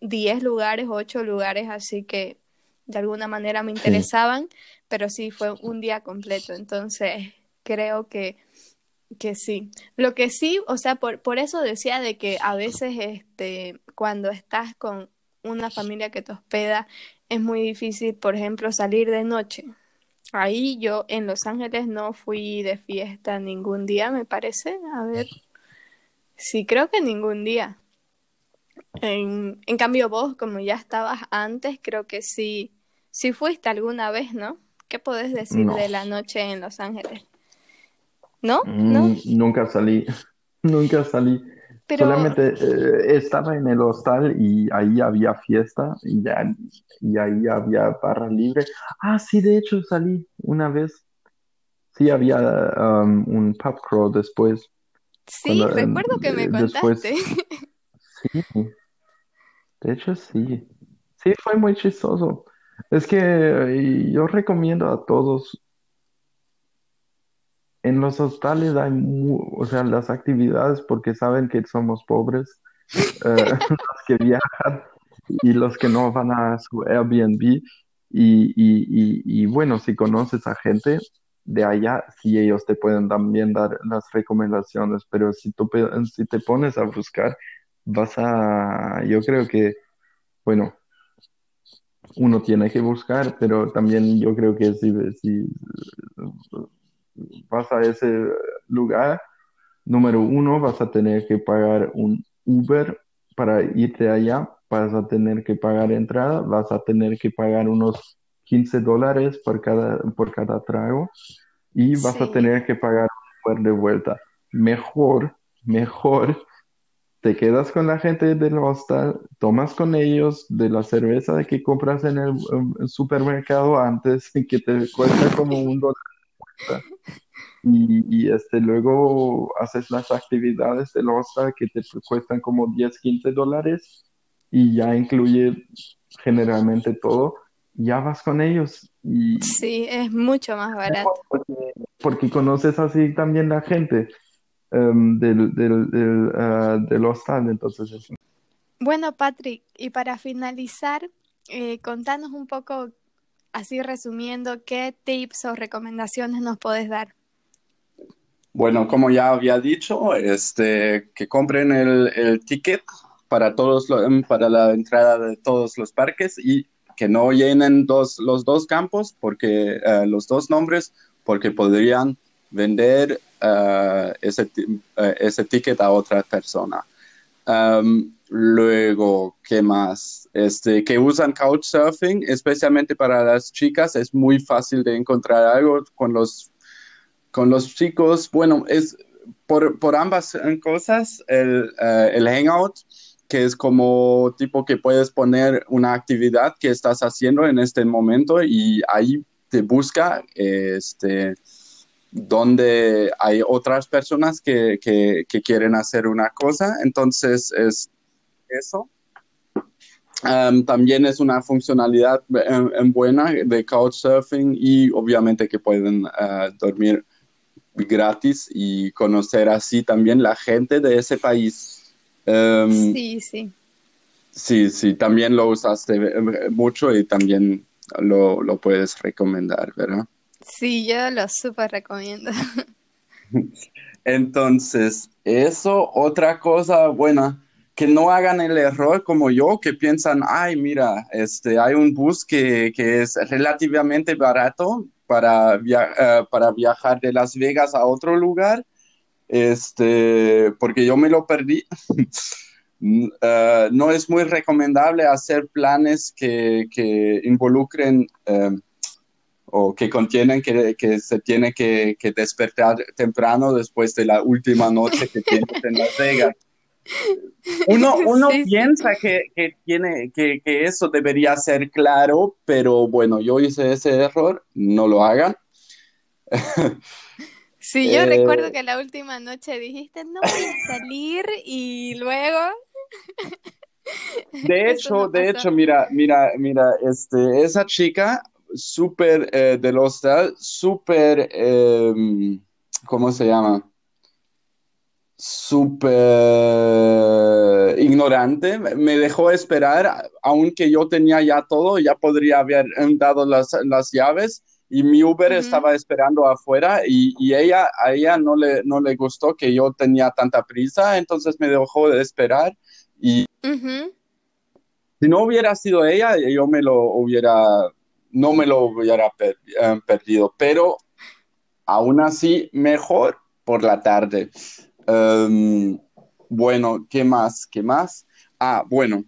S1: 10 lugares, 8 lugares, así que de alguna manera me interesaban, pero sí fue un día completo, entonces creo que, que sí. Lo que sí, o sea, por, por eso decía de que a veces este, cuando estás con una familia que te hospeda, es muy difícil, por ejemplo, salir de noche. Ahí yo en Los Ángeles no fui de fiesta ningún día, me parece. A ver. Sí, creo que ningún día. En, en cambio vos, como ya estabas antes, creo que sí, sí fuiste alguna vez, ¿no? ¿Qué podés decir de la noche en Los Ángeles? ¿No? ¿No?
S2: Mm, nunca salí, nunca salí. Solamente eh, estaba en el hostal y ahí había fiesta y, ya, y ahí había barra libre. Ah, sí, de hecho salí una vez. Sí, había um, un pub crawl después.
S1: Sí, recuerdo que me contaste.
S2: sí, de hecho sí. Sí, fue muy chistoso. Es que yo recomiendo a todos en los hostales hay, o sea, las actividades porque saben que somos pobres, eh, los que viajan y los que no van a su Airbnb. Y, y, bueno, si conoces a gente de allá, sí ellos te pueden también dar las recomendaciones, pero si, tú, si te pones a buscar, vas a, yo creo que, bueno, uno tiene que buscar, pero también yo creo que si, si vas a ese lugar, número uno, vas a tener que pagar un Uber para irte allá, vas a tener que pagar entrada, vas a tener que pagar unos 15 dólares por cada, por cada trago y vas a tener que pagar un Uber de vuelta. Mejor, mejor te quedas con la gente del hostal, tomas con ellos de la cerveza que compras en el, supermercado antes y que te cuesta como un dólar y, este, luego haces las actividades del hostal que te cuestan como 10, 15 dólares y ya incluye generalmente todo, ya vas con ellos. Y
S1: sí, es mucho más barato.
S2: Porque, conoces así también la gente em, del, del, del, del, hostal, entonces
S1: Bueno, Patrick, y para finalizar, eh, contanos un poco así resumiendo, ¿qué tips o recomendaciones nos puedes dar?
S3: Bueno, como ya había dicho, este, que compren el, ticket para, todos para la entrada de todos los parques y que no llenen dos, los dos campos, porque eh, los dos nombres, porque podrían vender uh, ese, uh, ese ticket a otra persona. Um, Luego, ¿qué más? Este, que usan Couchsurfing, especialmente para las chicas, es muy fácil de encontrar algo con los, con los chicos. Bueno, es por, por ambas cosas, el, el Hangout, que es como tipo que puedes poner una actividad que estás haciendo en este momento y ahí te busca este, donde hay otras personas que, que, que, quieren hacer una cosa. Entonces es eso. también es una funcionalidad en, buena de Couchsurfing y obviamente que pueden ah, dormir gratis y conocer así también la gente de ese país.
S1: sí, sí.
S3: Sí, sí, también lo usaste eh, mucho y también lo, lo puedes recomendar, ¿verdad?
S1: Sí, yo lo súper recomiendo.
S3: Entonces, eso, otra cosa buena que no hagan el error como yo, que piensan, ay, mira, este, hay un bus que, que es relativamente barato para, eh, para viajar de Las Vegas a otro lugar, este, porque yo me lo perdí. uh, no es muy recomendable hacer planes que, que involucren uh, o que contienen que, que se tiene que, que, despertar temprano después de la última noche que tienes en Las Vegas. Uno, uno piensa Que, que, tiene, que, que, eso debería ser claro, pero bueno, yo hice ese error, no lo hagan.
S1: Sí, yo recuerdo eh, que la última noche dijiste, no voy a salir y luego...
S2: De hecho, de hecho, mira, mira, mira, este, esa chica súper eh, del hostel, súper, em, ¿cómo se llama? Súper ignorante, me dejó esperar, aunque yo tenía ya todo, ya podría haber dado las, las llaves y mi Uber estaba esperando afuera y, y, ella, a ella no le, no le gustó que yo tenía tanta prisa, entonces me dejó de esperar y si no hubiera sido ella, yo me lo hubiera, no me lo hubiera eh, perdido, pero aún así mejor por la tarde. Em, bueno, ¿qué más? ¿Qué más? Ah, bueno,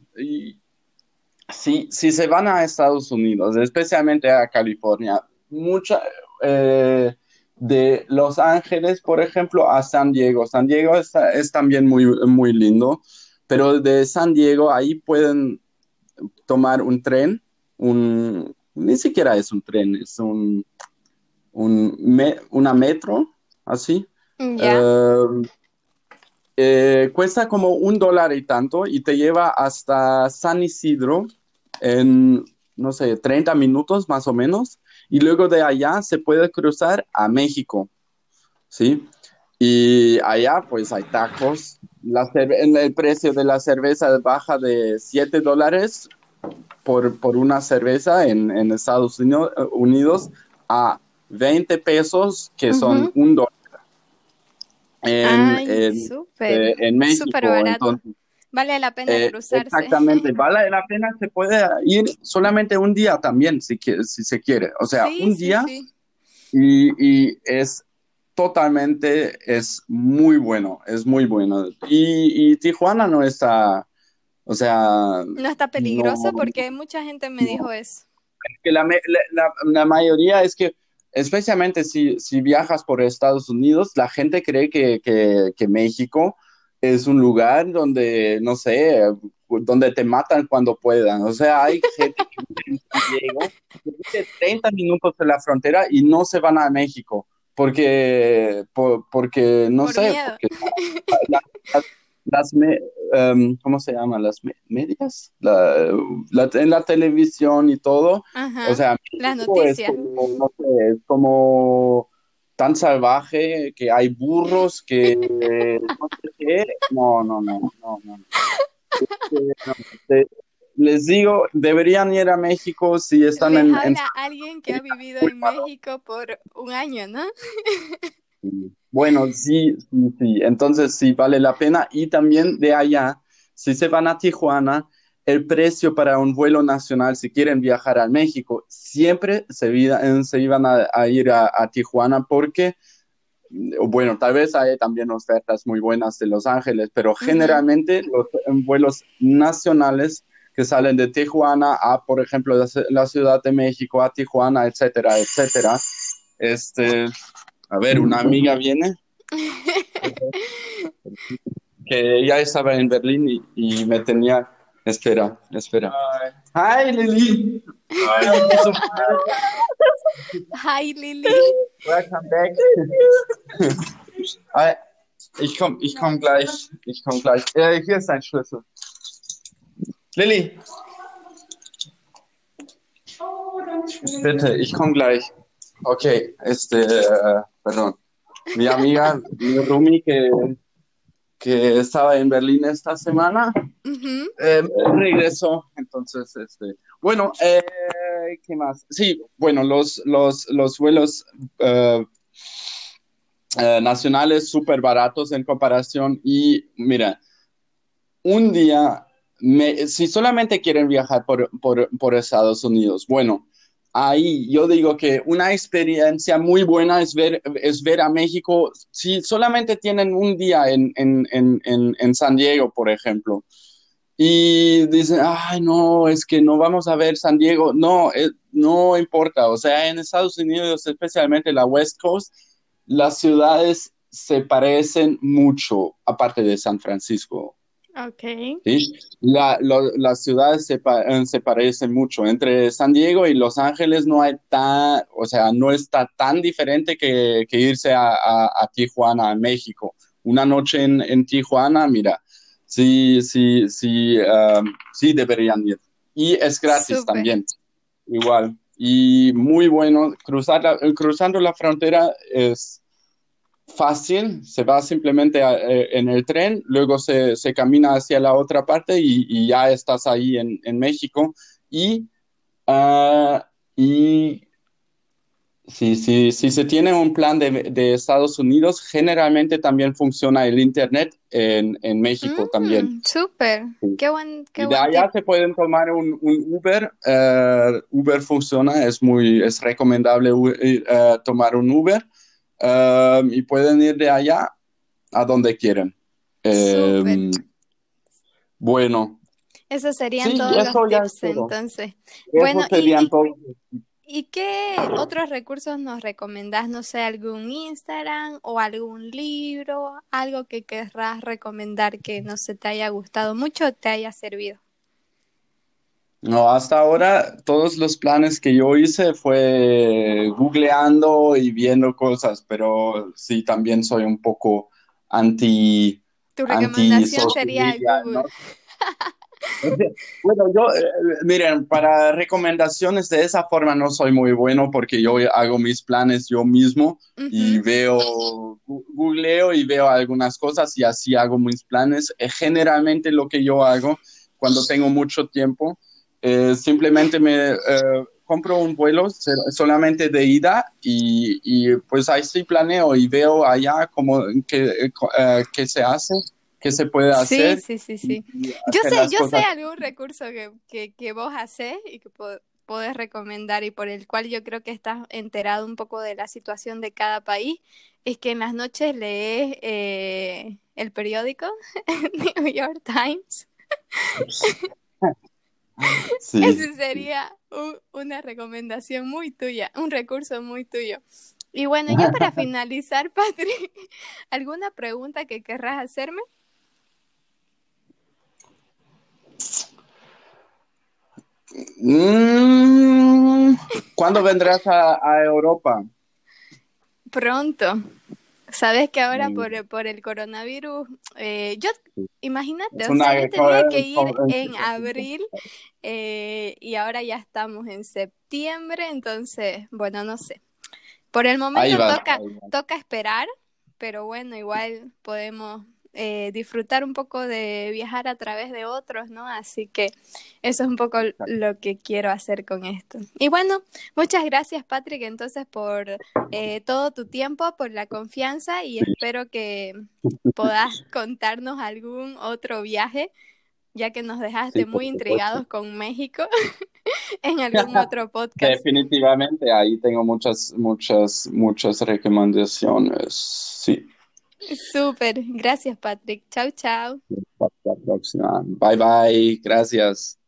S2: si, se van a Estados Unidos, especialmente a California, mucha eh, de Los Ángeles, por ejemplo, a San Diego. San Diego es, es también muy, muy lindo, pero de San Diego ahí pueden tomar un tren, un, ni siquiera es un tren, es un, un una metro, así. Em, eh, cuesta como un dólar y tanto y te lleva hasta San Isidro en, no sé, 30 minutos más o menos y luego de allá se puede cruzar a México, ¿sí? Y allá pues hay tacos, la el precio de la cerveza baja de 7 dólares por, por, una cerveza en, en, Estados Unidos a 20 pesos, que son un dólar.
S1: En, en, eh, en México. Barato. Vale la pena eh, cruzarse.
S2: Exactamente, vale la pena, se puede ir solamente un día también, si, si se quiere. O sea, un día Y, y, es totalmente, es muy bueno, es muy bueno. Y, y Tijuana no está, o sea...
S1: No está peligroso porque mucha gente me dijo eso.
S2: Que la, la, la, mayoría es que, especialmente si, si viajas por Estados Unidos, la gente cree que, que, que México es un lugar donde, no sé, donde te matan cuando puedan. O sea, hay gente que vive 30 minutos de la frontera y no se van a México porque, porque no sé, porque las, em, ¿cómo se llaman? Las medias, en la televisión y todo. O sea,
S1: las noticias.
S2: Es como, no sé, es como tan salvaje, que hay burros, que no sé qué. No, no, no, no, no. Este, les digo, deberían ir a México si están en,
S1: en... alguien que ha vivido en México por un año, ¿no?
S2: Bueno, sí, sí, sí. Entonces sí vale la pena. Y también de allá, si se van a Tijuana, el precio para un vuelo nacional, si quieren viajar a México, siempre se, se iban a, ir a, Tijuana porque, bueno, tal vez hay también ofertas muy buenas de Los Ángeles, pero generalmente los vuelos nacionales que salen de Tijuana a, por ejemplo, la, Ciudad de México, a Tijuana, etcétera, etcétera. Este, a ver, una amiga viene. que ya estaba en Berlín y me tenía Espera, espera. Hi, Lily.
S1: Hi, Lily.
S2: Welcome back. ich komme ich komm gleich. Ich komme gleich. Äh, hier ist dein Schlüssel. Lilly. Bitte, ich komme gleich. Ok, este, uh, perdón. Mi amiga, mi Rumi, que que estaba en Berlín esta semana, eh, regresó. Entonces, este, bueno, eh, ¿qué más? Sí, bueno, los, los, los vuelos eh, nacionales súper baratos en comparación y mira, un día, si solamente quieren viajar por, por, por Estados Unidos, bueno, ahí yo digo que una experiencia muy buena es ver, es ver a México, si solamente tienen un día en, en, en, en, San Diego, por ejemplo, y dicen, ay, no, es que no vamos a ver San Diego, no, eh, no importa, o sea, en Estados Unidos, especialmente la West Coast, las ciudades se parecen mucho, aparte de San Francisco.
S1: Ok.
S2: La, las ciudades se, eh, se, parecen mucho. Entre San Diego y Los Ángeles no hay tan, o sea, no está tan diferente que, que irse a, a, Tijuana, a México. Una noche en, en, Tijuana, mira, sí, sí, sí, um, sí deberían ir. Y es gratis
S1: Súper.
S2: también, igual. Y muy bueno, cruzar la- cruzando la frontera es fácil, se va simplemente a- eh, en el tren, luego se, se camina hacia la otra parte y, y ya estás ahí en, en México. Y, ah, y si, si, si se tiene un plan de, de Estados Unidos, generalmente también funciona el Internet en, en México también.
S1: Mm, Súper.
S2: Sí.
S1: Qué buen, qué
S2: Y de
S1: buen
S2: allá se pueden tomar un, un Uber. eh, Uber funciona, es muy, es recomendable eh, tomar un Uber. Eh, y pueden ir de allá a donde quieran.
S1: Súper.
S2: bueno,
S1: Esos serían
S2: sí,
S1: todos
S2: eso
S1: los tips entonces. Bueno, y,
S2: serían
S1: y,
S2: todos.
S1: ¿y qué otros recursos nos recomendás? No sé, algún Instagram o algún libro, algo que querrás recomendar que no se te haya gustado mucho o te haya servido.
S2: No, hasta ahora todos los planes que yo hice fue googleando y viendo cosas, pero sí, también soy un poco anti,
S1: Tu
S2: anti
S1: recomendación
S2: social
S1: sería
S2: media,
S1: Google.
S2: ¿no? Bueno, yo, eh, miren, para recomendaciones de esa forma no soy muy bueno porque yo hago mis planes yo mismo y veo, googleo y veo algunas cosas y así hago mis planes. Eh, Generalmente lo que yo hago cuando tengo mucho tiempo, eh, simplemente me eh, compro un vuelo solamente de ida y, y, pues ahí sí planeo y veo allá cómo, qué, eh, qué se hace, qué se puede hacer.
S1: sí, sí, sí. Yo sé, yo sé algún recurso que, que, que vos hacés y que po- podés recomendar y por el cual yo creo que estás enterado un poco de la situación de cada país, es que en las noches lees eh, el periódico New York Times.
S2: Sí,
S1: Ese sería una recomendación muy tuya, un recurso muy tuyo. Y bueno, ya para finalizar, Patrick, ¿alguna pregunta que querrás hacerme?
S2: Mm, ¿cuándo vendrás a, a Europa?
S1: Pronto. Sabes que ahora por, por el coronavirus, eh, yo, imagínate, o sea, yo tenía que ir en abril eh, y ahora ya estamos en septiembre, entonces, bueno, no sé. Por el momento toca, toca esperar, pero bueno, igual podemos eh, disfrutar un poco de viajar a través de otros, ¿no? Así que eso es un poco lo que quiero hacer con esto. Y bueno, muchas gracias Patrick entonces por eh, todo tu tiempo, por la confianza y espero que puedas contarnos algún otro viaje, ya que nos dejaste
S2: Sí,
S1: muy
S2: supuesto.
S1: intrigados con México en algún otro podcast.
S2: Definitivamente, ahí tengo muchas, muchas, muchas recomendaciones. Sí,
S1: Súper, gracias Patrick. Chau, chau.
S2: hasta la próxima. Bye bye, gracias.